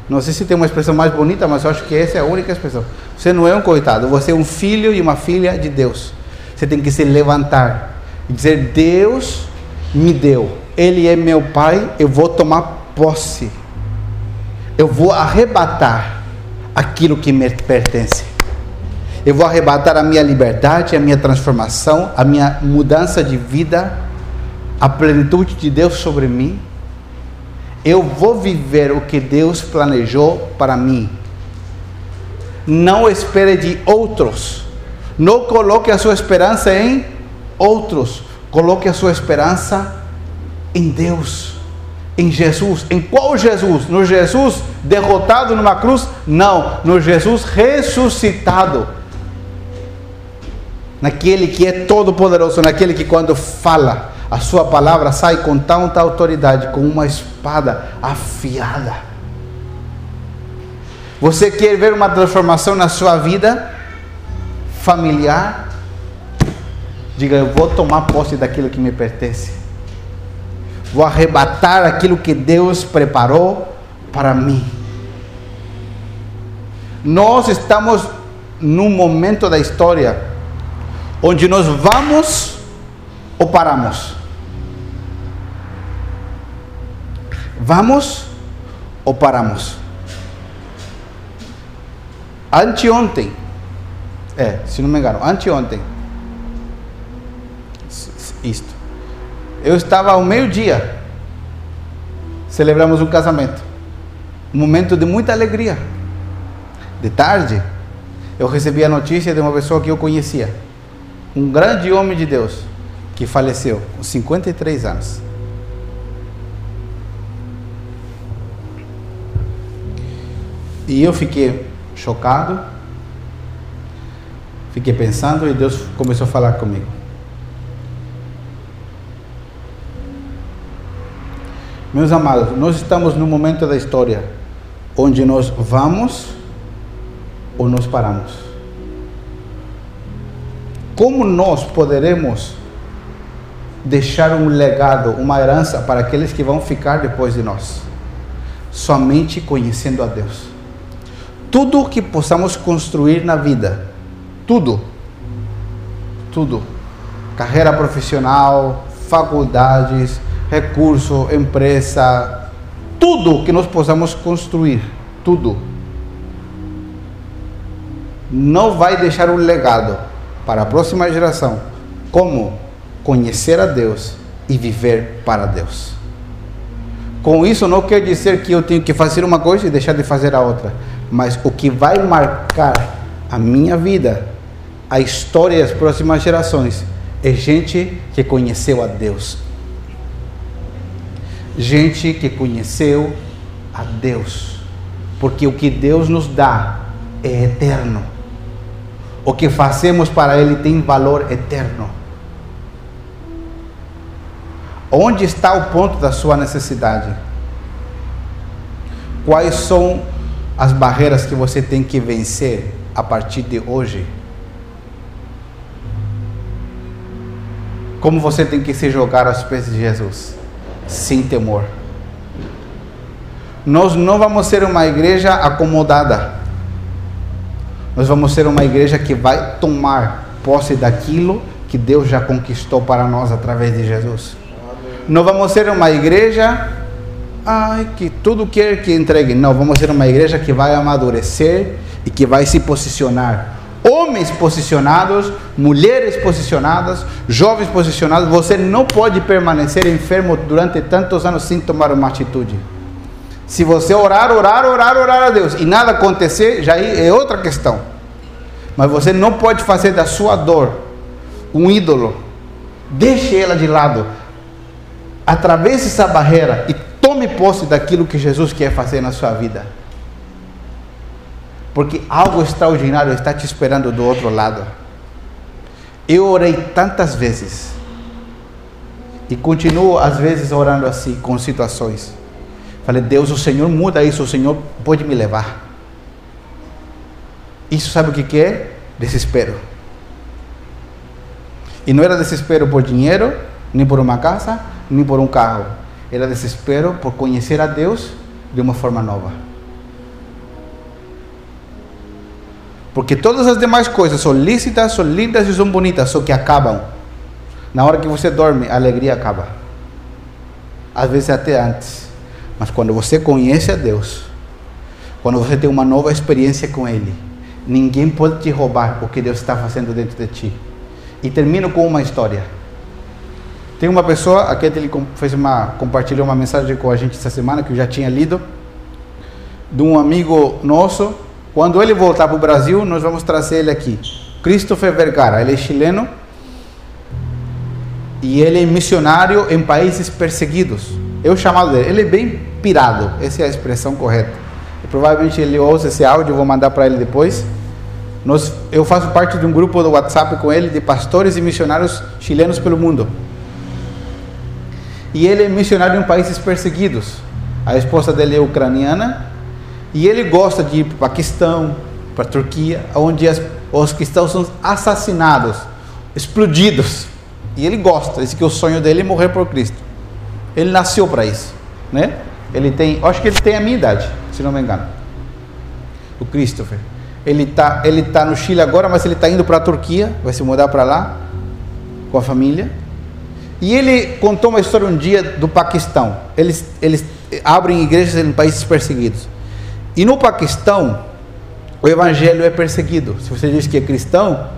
Não sei se tem uma expressão mais bonita, mas eu acho que essa é a única expressão. Você não é um coitado, você é um filho e uma filha de Deus. Você tem que se levantar e dizer: Deus me deu, Ele é meu Pai, eu vou tomar posse, eu vou arrebatar aquilo que me pertence. Eu vou arrebatar a minha liberdade, a minha transformação, a minha mudança de vida, a plenitude de Deus sobre mim. Eu vou viver o que Deus planejou para mim. Não espere de outros. Não coloque a sua esperança em outros. Coloque a sua esperança em Deus em Jesus. Em qual Jesus? No Jesus derrotado numa cruz? Não, no Jesus ressuscitado. Naquele que é todo poderoso, naquele que quando fala, a sua palavra sai com tanta autoridade, com uma espada afiada. Você quer ver uma transformação na sua vida familiar? Diga, eu vou tomar posse daquilo que me pertence vou arrebatar aquilo que Deus preparou para mim. Nós estamos num momento da história onde nós vamos ou paramos. Vamos ou paramos? Anteontem, é, se não me engano, anteontem, isto. Eu estava ao meio-dia, celebramos um casamento, um momento de muita alegria. De tarde, eu recebi a notícia de uma pessoa que eu conhecia, um grande homem de Deus, que faleceu com 53 anos. E eu fiquei chocado, fiquei pensando e Deus começou a falar comigo. Meus amados, nós estamos num momento da história onde nós vamos ou nós paramos. Como nós poderemos deixar um legado, uma herança para aqueles que vão ficar depois de nós. Somente conhecendo a Deus. Tudo que possamos construir na vida, tudo, tudo, carreira profissional, faculdades, recurso, empresa, tudo que nós possamos construir, tudo, não vai deixar um legado para a próxima geração como conhecer a Deus e viver para Deus. Com isso não quer dizer que eu tenho que fazer uma coisa e deixar de fazer a outra, mas o que vai marcar a minha vida, a história das próximas gerações, é gente que conheceu a Deus. Gente que conheceu a Deus. Porque o que Deus nos dá é eterno. O que fazemos para Ele tem valor eterno. Onde está o ponto da sua necessidade? Quais são as barreiras que você tem que vencer a partir de hoje? Como você tem que se jogar aos pés de Jesus? Sem temor. Nós não vamos ser uma igreja acomodada. Nós vamos ser uma igreja que vai tomar posse daquilo que Deus já conquistou para nós através de Jesus. Não vamos ser uma igreja ai, que tudo quer que entregue. Não, vamos ser uma igreja que vai amadurecer e que vai se posicionar. Homens posicionados, mulheres posicionadas, jovens posicionados. Você não pode permanecer enfermo durante tantos anos sem tomar uma atitude. Se você orar, orar, orar, orar a Deus e nada acontecer, já é outra questão. Mas você não pode fazer da sua dor um ídolo. Deixe ela de lado atravesse essa barreira e tome posse daquilo que Jesus quer fazer na sua vida. Porque algo extraordinário está te esperando do outro lado. Eu orei tantas vezes e continuo às vezes orando assim com situações. Falei, Deus, o Senhor muda isso, o Senhor pode me levar. Isso sabe o que, é? Desespero. E não era desespero por dinheiro, nem por uma casa, nem por um carro. Era desespero por conhecer a Deus de uma forma nova. Porque todas as demais coisas são lícitas, são lindas e são bonitas, só que acabam. Na hora que você dorme, a alegria acaba. Às vezes até antes. Mas quando você conhece a Deus, quando você tem uma nova experiência com Ele, ninguém pode te roubar o que Deus está fazendo dentro de ti. E termino com uma história. Tem uma pessoa, aqui ele fez uma, compartilhou uma mensagem com a gente essa semana, que eu já tinha lido, de um amigo nosso. Quando ele voltar para o Brasil, nós vamos trazer ele aqui. Christopher Vergara, ele é chileno e ele é missionário em países perseguidos. Eu chamado dele, ele é bem pirado, essa é a expressão correta. E provavelmente ele ouça esse áudio, vou mandar para ele depois. Nós, eu faço parte de um grupo do WhatsApp com ele de pastores e missionários chilenos pelo mundo e ele é missionário em países perseguidos. A esposa dele é ucraniana e ele gosta de ir para o Paquistão, para a Turquia, onde as, os cristãos são assassinados, explodidos. E ele gosta, diz que o sonho dele é morrer por Cristo. Ele nasceu para isso, né? Ele tem, acho que ele tem a minha idade, se não me engano. O Christopher. Ele está ele tá no Chile agora, mas ele está indo para a Turquia, vai se mudar para lá com a família. E ele contou uma história um dia do Paquistão. Eles, eles abrem igrejas em países perseguidos. E no Paquistão, o evangelho é perseguido. Se você diz que é cristão,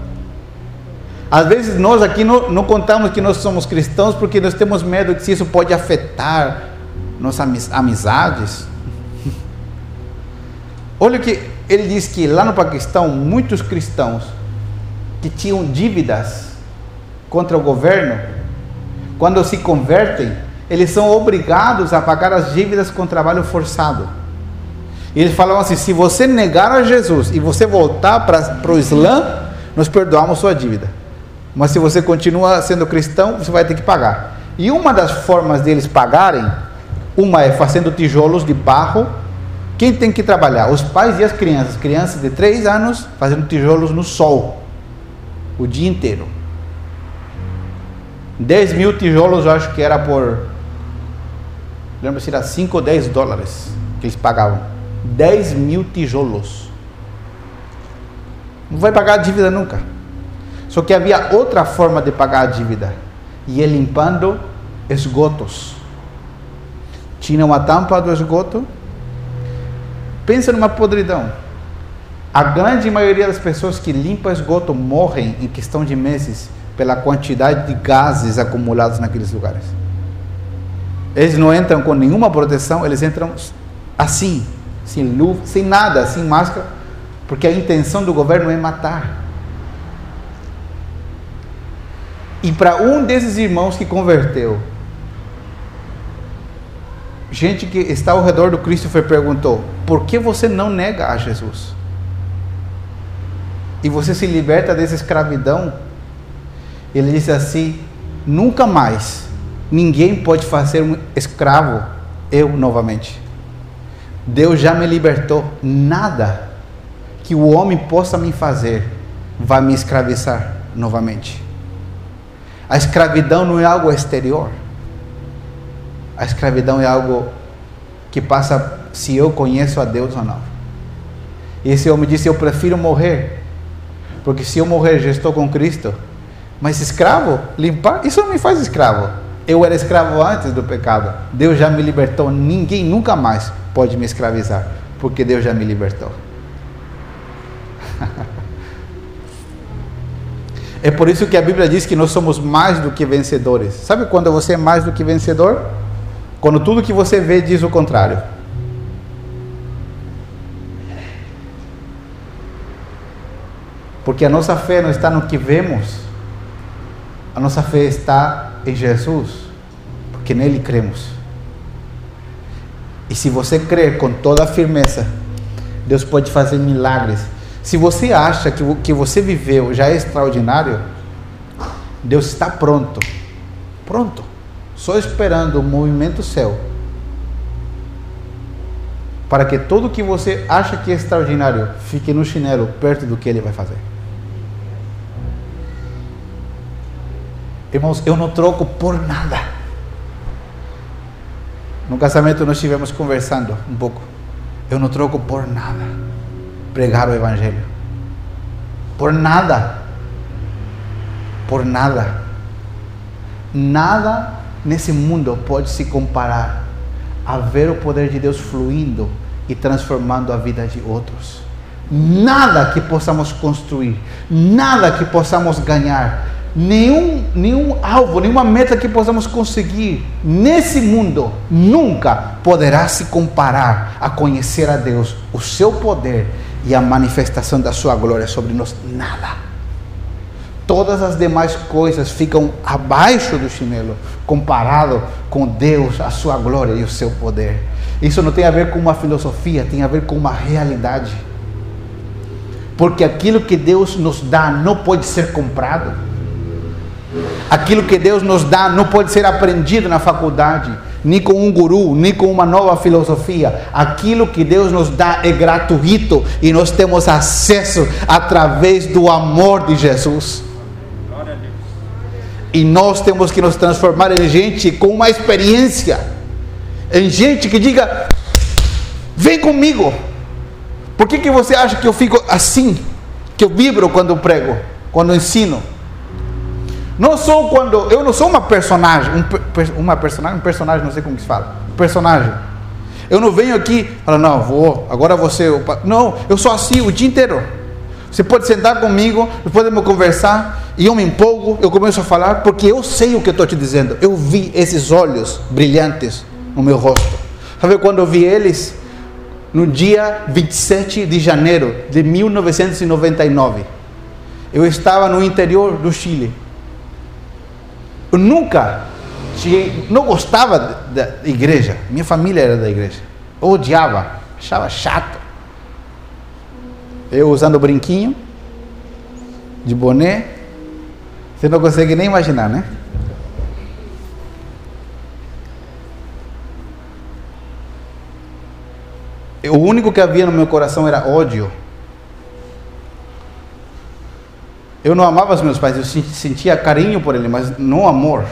às vezes nós aqui não, não contamos que nós somos cristãos porque nós temos medo se isso pode afetar nossas amizades. Olha o que ele diz que lá no Paquistão, muitos cristãos que tinham dívidas contra o governo quando se convertem, eles são obrigados a pagar as dívidas com trabalho forçado. E eles falam assim: se você negar a Jesus e você voltar para o Islã, nós perdoamos sua dívida. Mas se você continua sendo cristão, você vai ter que pagar. E uma das formas deles pagarem, uma é fazendo tijolos de barro. Quem tem que trabalhar? Os pais e as crianças. Crianças de 3 anos fazendo tijolos no sol o dia inteiro. 10 mil tijolos, eu acho que era por. Lembro se era 5 ou 10 dólares que eles pagavam. 10 mil tijolos. Não vai pagar a dívida nunca. Só que havia outra forma de pagar a dívida. E é limpando esgotos. Tinha uma tampa do esgoto. Pensa numa podridão. A grande maioria das pessoas que limpam esgoto morrem em questão de meses pela quantidade de gases acumulados naqueles lugares. Eles não entram com nenhuma proteção, eles entram assim, sem luva, sem nada, sem máscara, porque a intenção do governo é matar. E para um desses irmãos que converteu, gente que está ao redor do Christopher perguntou: por que você não nega a Jesus? E você se liberta dessa escravidão ele disse assim: nunca mais ninguém pode fazer um escravo eu novamente. Deus já me libertou. Nada que o homem possa me fazer vai me escravizar novamente. A escravidão não é algo exterior. A escravidão é algo que passa se eu conheço a Deus ou não. E esse homem disse: Eu prefiro morrer, porque se eu morrer já estou com Cristo mas escravo, limpar, isso não me faz escravo. Eu era escravo antes do pecado. Deus já me libertou. Ninguém nunca mais pode me escravizar, porque Deus já me libertou. é por isso que a Bíblia diz que nós somos mais do que vencedores. Sabe quando você é mais do que vencedor? Quando tudo que você vê diz o contrário. Porque a nossa fé não está no que vemos, a nossa fé está em Jesus, porque nele cremos. E se você crer com toda a firmeza, Deus pode fazer milagres. Se você acha que o que você viveu já é extraordinário, Deus está pronto. Pronto. Só esperando o movimento céu. Para que tudo que você acha que é extraordinário fique no chinelo perto do que ele vai fazer. Irmãos, eu não troco por nada. No casamento nós estivemos conversando um pouco. Eu não troco por nada pregar o Evangelho. Por nada. Por nada. Nada nesse mundo pode se comparar a ver o poder de Deus fluindo e transformando a vida de outros. Nada que possamos construir, nada que possamos ganhar, nenhum, nenhum alvo, nenhuma meta que possamos conseguir nesse mundo nunca poderá se comparar a conhecer a Deus, o seu poder e a manifestação da sua glória sobre nós. Nada. Todas as demais coisas ficam abaixo do chinelo comparado com Deus, a sua glória e o seu poder. Isso não tem a ver com uma filosofia, tem a ver com uma realidade. Porque aquilo que Deus nos dá não pode ser comprado. Aquilo que Deus nos dá não pode ser aprendido na faculdade, nem com um guru, nem com uma nova filosofia. Aquilo que Deus nos dá é gratuito e nós temos acesso através do amor de Jesus. E nós temos que nos transformar em gente com uma experiência, em gente que diga: vem comigo. Por que, que você acha que eu fico assim? Que eu vibro quando prego, quando ensino? Não sou quando. Eu não sou uma personagem. Um, uma personagem, um personagem, não sei como que se fala. Personagem. Eu não venho aqui falo, não, vou, agora você. Não, eu sou assim o dia inteiro. Você pode sentar comigo, podemos conversar, e eu me empolgo, eu começo a falar, porque eu sei o que eu estou te dizendo. Eu vi esses olhos brilhantes no meu rosto. Sabe quando eu vi eles? No dia 27 de janeiro de 1999. Eu estava no interior do Chile eu nunca cheguei, não gostava da igreja. Minha família era da igreja. Eu odiava, achava chato. Eu usando brinquinho, de boné. Você não consegue nem imaginar, né? O único que havia no meu coração era ódio. Eu não amava os meus pais, eu sentia carinho por eles, mas não amor.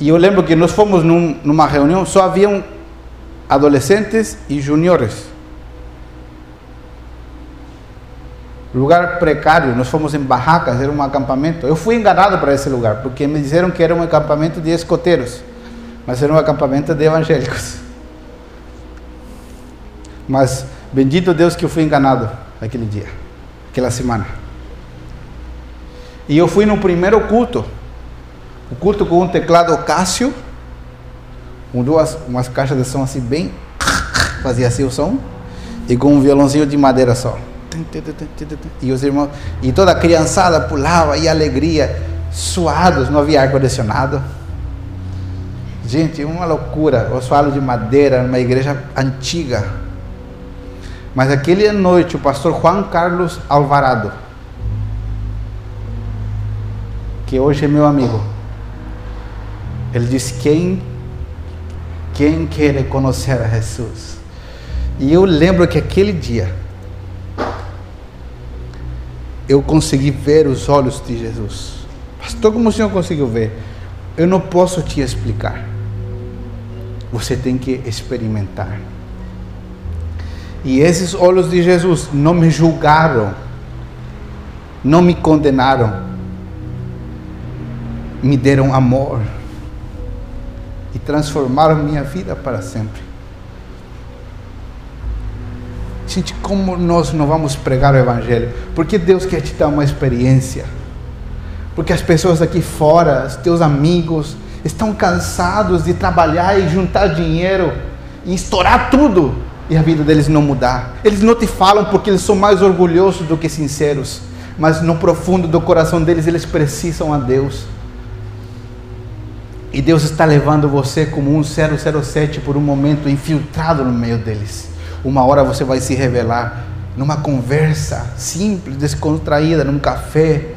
E eu lembro que nós fomos num, numa reunião, só haviam adolescentes e juniores. Lugar precário, nós fomos em barracas, era um acampamento. Eu fui enganado para esse lugar, porque me disseram que era um acampamento de escoteiros, mas era um acampamento de evangélicos. Mas bendito Deus que eu fui enganado aquele dia, aquela semana. E eu fui no primeiro culto o culto com um teclado Cássio, com duas umas caixas de som assim bem fazia assim o som e com um violãozinho de madeira só. E os irmãos e toda a criançada pulava e alegria, suados, não havia ar condicionado. Gente, uma loucura. Oswaldo de madeira, numa igreja antiga. Mas aquele noite o pastor Juan Carlos Alvarado, que hoje é meu amigo, ele diz: quem, quem quer conhecer a Jesus? E eu lembro que aquele dia eu consegui ver os olhos de Jesus. Pastor, como o senhor conseguiu ver? Eu não posso te explicar. Você tem que experimentar. E esses olhos de Jesus não me julgaram, não me condenaram, me deram amor e transformaram minha vida para sempre. Gente, como nós não vamos pregar o Evangelho? Porque Deus quer te dar uma experiência. Porque as pessoas aqui fora, os teus amigos, estão cansados de trabalhar e juntar dinheiro e estourar tudo e a vida deles não mudar. Eles não te falam porque eles são mais orgulhosos do que sinceros, mas no profundo do coração deles eles precisam a Deus. E Deus está levando você como um 007 por um momento infiltrado no meio deles. Uma hora você vai se revelar numa conversa simples, descontraída, num café.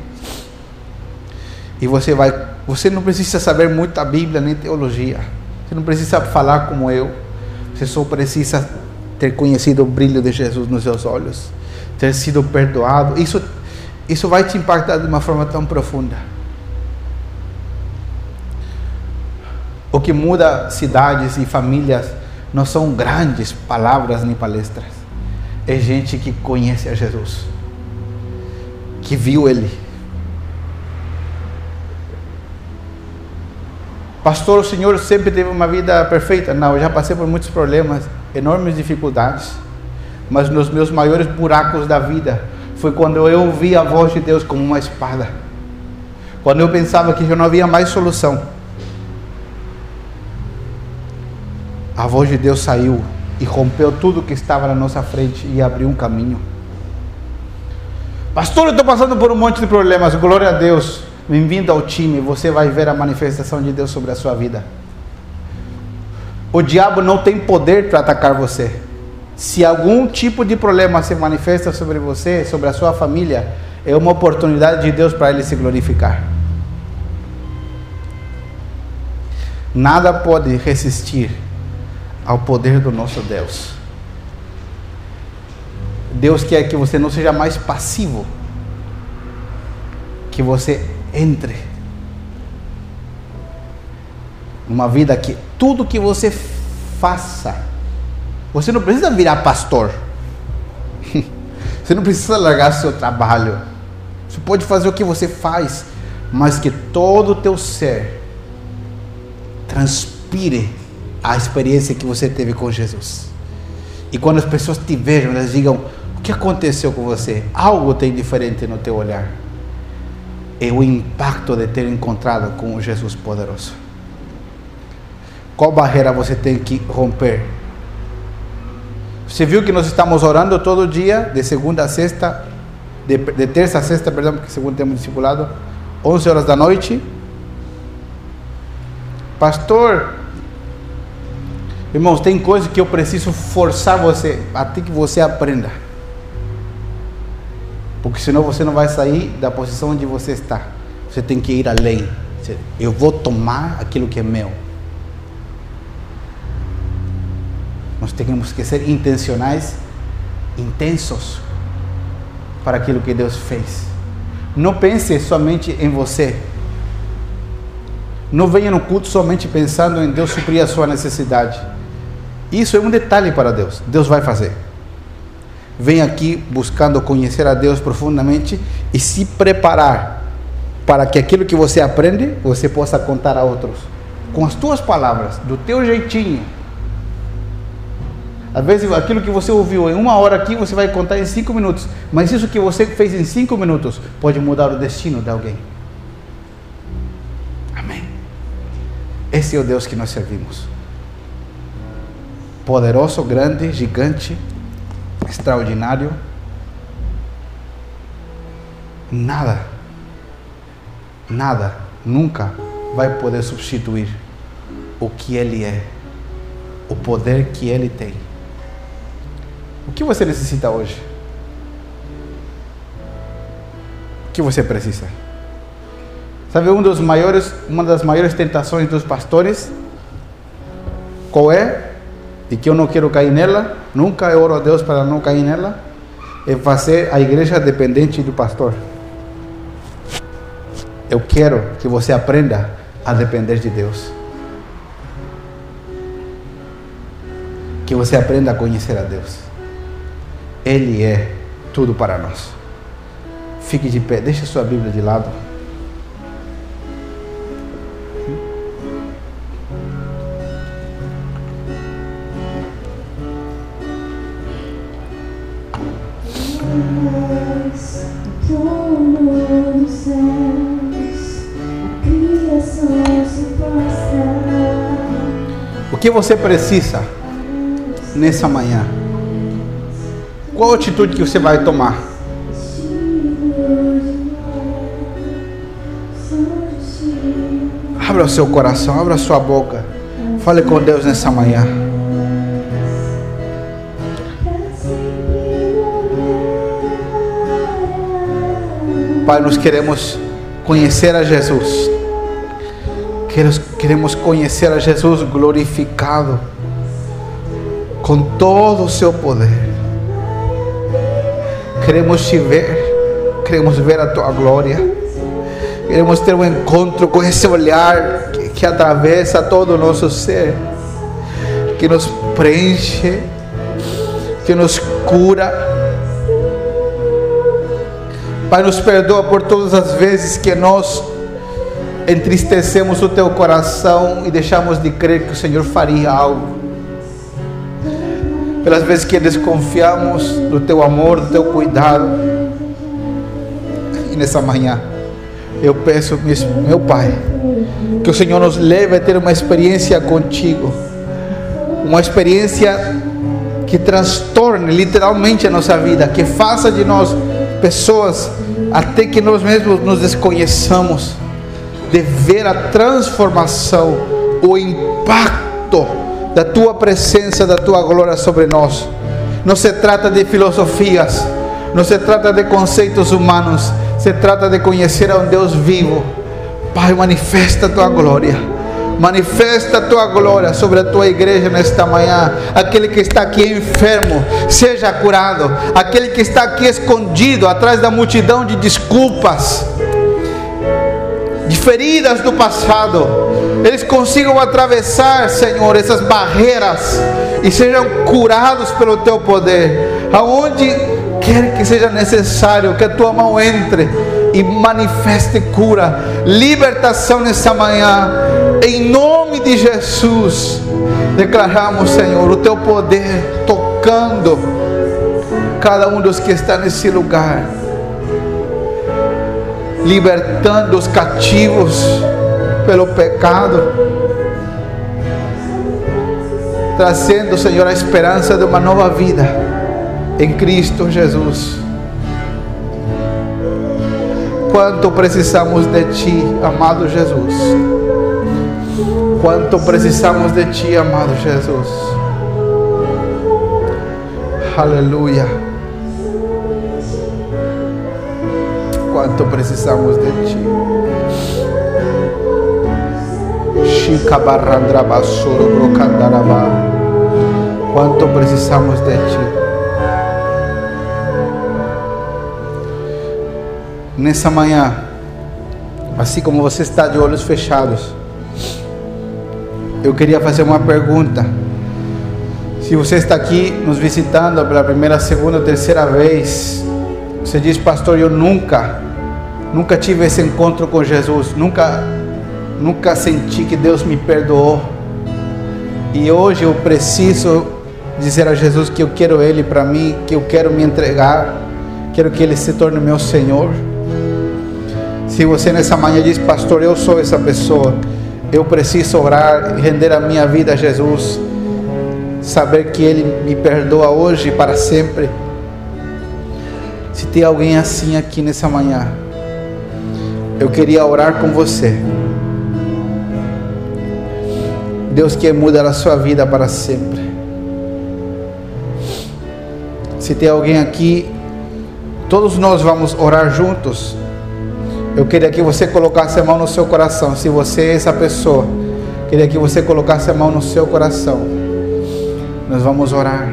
E você vai, você não precisa saber muito a Bíblia nem teologia. Você não precisa falar como eu. Você só precisa ter conhecido o brilho de Jesus nos seus olhos, ter sido perdoado. Isso isso vai te impactar de uma forma tão profunda. O que muda cidades e famílias não são grandes palavras nem palestras. É gente que conhece a Jesus, que viu Ele. Pastor, o Senhor sempre teve uma vida perfeita? Não, eu já passei por muitos problemas, enormes dificuldades. Mas nos meus maiores buracos da vida foi quando eu ouvi a voz de Deus como uma espada. Quando eu pensava que já não havia mais solução a voz de Deus saiu e rompeu tudo que estava na nossa frente e abriu um caminho. Pastor, eu estou passando por um monte de problemas. Glória a Deus. Bem-vindo ao time. Você vai ver a manifestação de Deus sobre a sua vida. O diabo não tem poder para atacar você. Se algum tipo de problema se manifesta sobre você, sobre a sua família, é uma oportunidade de Deus para ele se glorificar. Nada pode resistir ao poder do nosso Deus. Deus quer que você não seja mais passivo, que você entre numa vida que tudo que você faça, você não precisa virar pastor, você não precisa largar seu trabalho, você pode fazer o que você faz, mas que todo o teu ser transpire a experiência que você teve com Jesus. E quando as pessoas te vejam, elas digam: O que aconteceu com você? Algo tem diferente no teu olhar. É o impacto de ter encontrado com o Jesus poderoso. Qual barreira você tem que romper? Você viu que nós estamos orando todo dia, de segunda a sexta, de, de terça a sexta, perdão, porque segundo temos discipulado, 11 horas da noite. Pastor, Irmãos, tem coisa que eu preciso forçar você até que você aprenda. Porque senão você não vai sair da posição onde você está. Você tem que ir além. Eu vou tomar aquilo que é meu. Nós temos que ser intencionais intensos para aquilo que Deus fez. Não pense somente em você. Não venha no culto somente pensando em Deus suprir a sua necessidade. Isso é um detalhe para Deus. Deus vai fazer. Venha aqui buscando conhecer a Deus profundamente e se preparar para que aquilo que você aprende você possa contar a outros com as tuas palavras, do teu jeitinho. Às vezes aquilo que você ouviu em uma hora aqui você vai contar em cinco minutos, mas isso que você fez em cinco minutos pode mudar o destino de alguém. Amém. Esse é o Deus que nós servimos. Poderoso, grande, gigante, extraordinário. Nada, nada, nunca vai poder substituir o que Ele é, o poder que Ele tem. O que você necessita hoje? O que você precisa? Sabe um dos maiores, uma das maiores tentações dos pastores? Qual é? E que eu não quero cair nela, nunca eu oro a Deus para não cair nela, é fazer a igreja dependente do pastor. Eu quero que você aprenda a depender de Deus. Que você aprenda a conhecer a Deus. Ele é tudo para nós. Fique de pé, deixe sua Bíblia de lado. O que você precisa nessa manhã? Qual atitude que você vai tomar? Abra o seu coração, abra a sua boca. Fale com Deus nessa manhã. Pai, nós queremos conhecer a Jesus. Queremos conhecer a Jesus glorificado com todo o seu poder. Queremos te ver, queremos ver a tua glória. Queremos ter um encontro com esse olhar que, que atravessa todo o nosso ser, que nos preenche, que nos cura. Pai, nos perdoa por todas as vezes que nós entristecemos o teu coração e deixamos de crer que o Senhor faria algo pelas vezes que desconfiamos do teu amor, do teu cuidado. E nessa manhã, eu peço, meu Pai, que o Senhor nos leve a ter uma experiência contigo, uma experiência que transtorne literalmente a nossa vida, que faça de nós pessoas até que nós mesmos nos desconheçamos, de ver a transformação, o impacto da tua presença, da tua glória sobre nós. Não se trata de filosofias, não se trata de conceitos humanos, se trata de conhecer a um Deus vivo. Pai, manifesta a tua glória. Manifesta a tua glória sobre a tua igreja nesta manhã. Aquele que está aqui enfermo, seja curado. Aquele que está aqui escondido atrás da multidão de desculpas, de feridas do passado, eles consigam atravessar, Senhor, essas barreiras e sejam curados pelo teu poder. Aonde quer que seja necessário que a tua mão entre e manifeste cura, libertação nessa manhã, em nome de Jesus. Declaramos, Senhor, o teu poder tocando cada um dos que está nesse lugar, libertando os cativos pelo pecado, trazendo, Senhor, a esperança de uma nova vida em Cristo Jesus. Quanto precisamos de Ti, amado Jesus. Quanto precisamos de Ti, amado Jesus. Aleluia. Quanto precisamos de Ti. Quanto precisamos de ti. Nessa manhã, assim como você está de olhos fechados, eu queria fazer uma pergunta. Se você está aqui nos visitando pela primeira, segunda, terceira vez, você diz, pastor, eu nunca, nunca tive esse encontro com Jesus, nunca nunca senti que Deus me perdoou. E hoje eu preciso dizer a Jesus que eu quero Ele para mim, que eu quero me entregar, quero que Ele se torne meu Senhor. Se você nessa manhã diz, pastor, eu sou essa pessoa, eu preciso orar render a minha vida a Jesus, saber que Ele me perdoa hoje e para sempre. Se tem alguém assim aqui nessa manhã, eu queria orar com você. Deus quer mudar a sua vida para sempre. Se tem alguém aqui, todos nós vamos orar juntos. Eu queria que você colocasse a mão no seu coração. Se você é essa pessoa, queria que você colocasse a mão no seu coração. Nós vamos orar.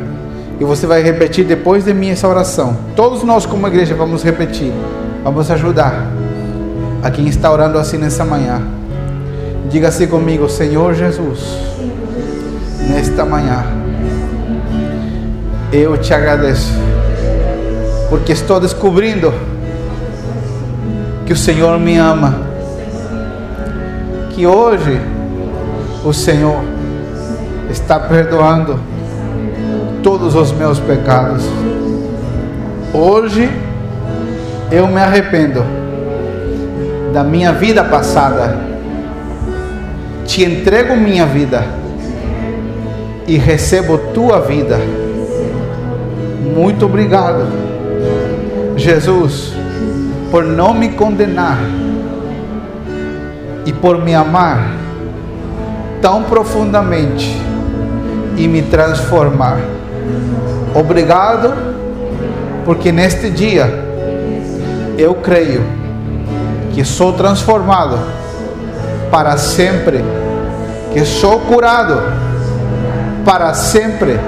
E você vai repetir depois de mim essa oração. Todos nós, como igreja, vamos repetir. Vamos ajudar a quem está orando assim nessa manhã. Diga assim comigo, Senhor Jesus, nesta manhã, eu te agradeço, porque estou descobrindo que o Senhor me ama, que hoje o Senhor está perdoando todos os meus pecados. Hoje eu me arrependo da minha vida passada, te entrego minha vida e recebo tua vida. Muito obrigado, Jesus por não me condenar e por me amar tão profundamente e me transformar. Obrigado, porque neste dia eu creio que sou transformado para sempre, que sou curado para sempre,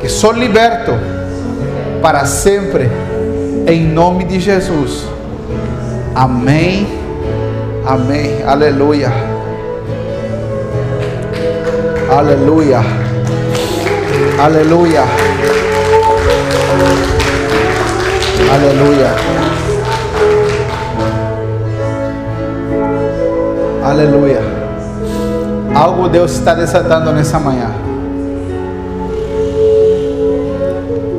que sou liberto para sempre, em nome de Jesus. Amém. Amém. Aleluia. Aleluia. Aleluia. Aleluia. Aleluia. Algo Deus está desatando nessa manhã.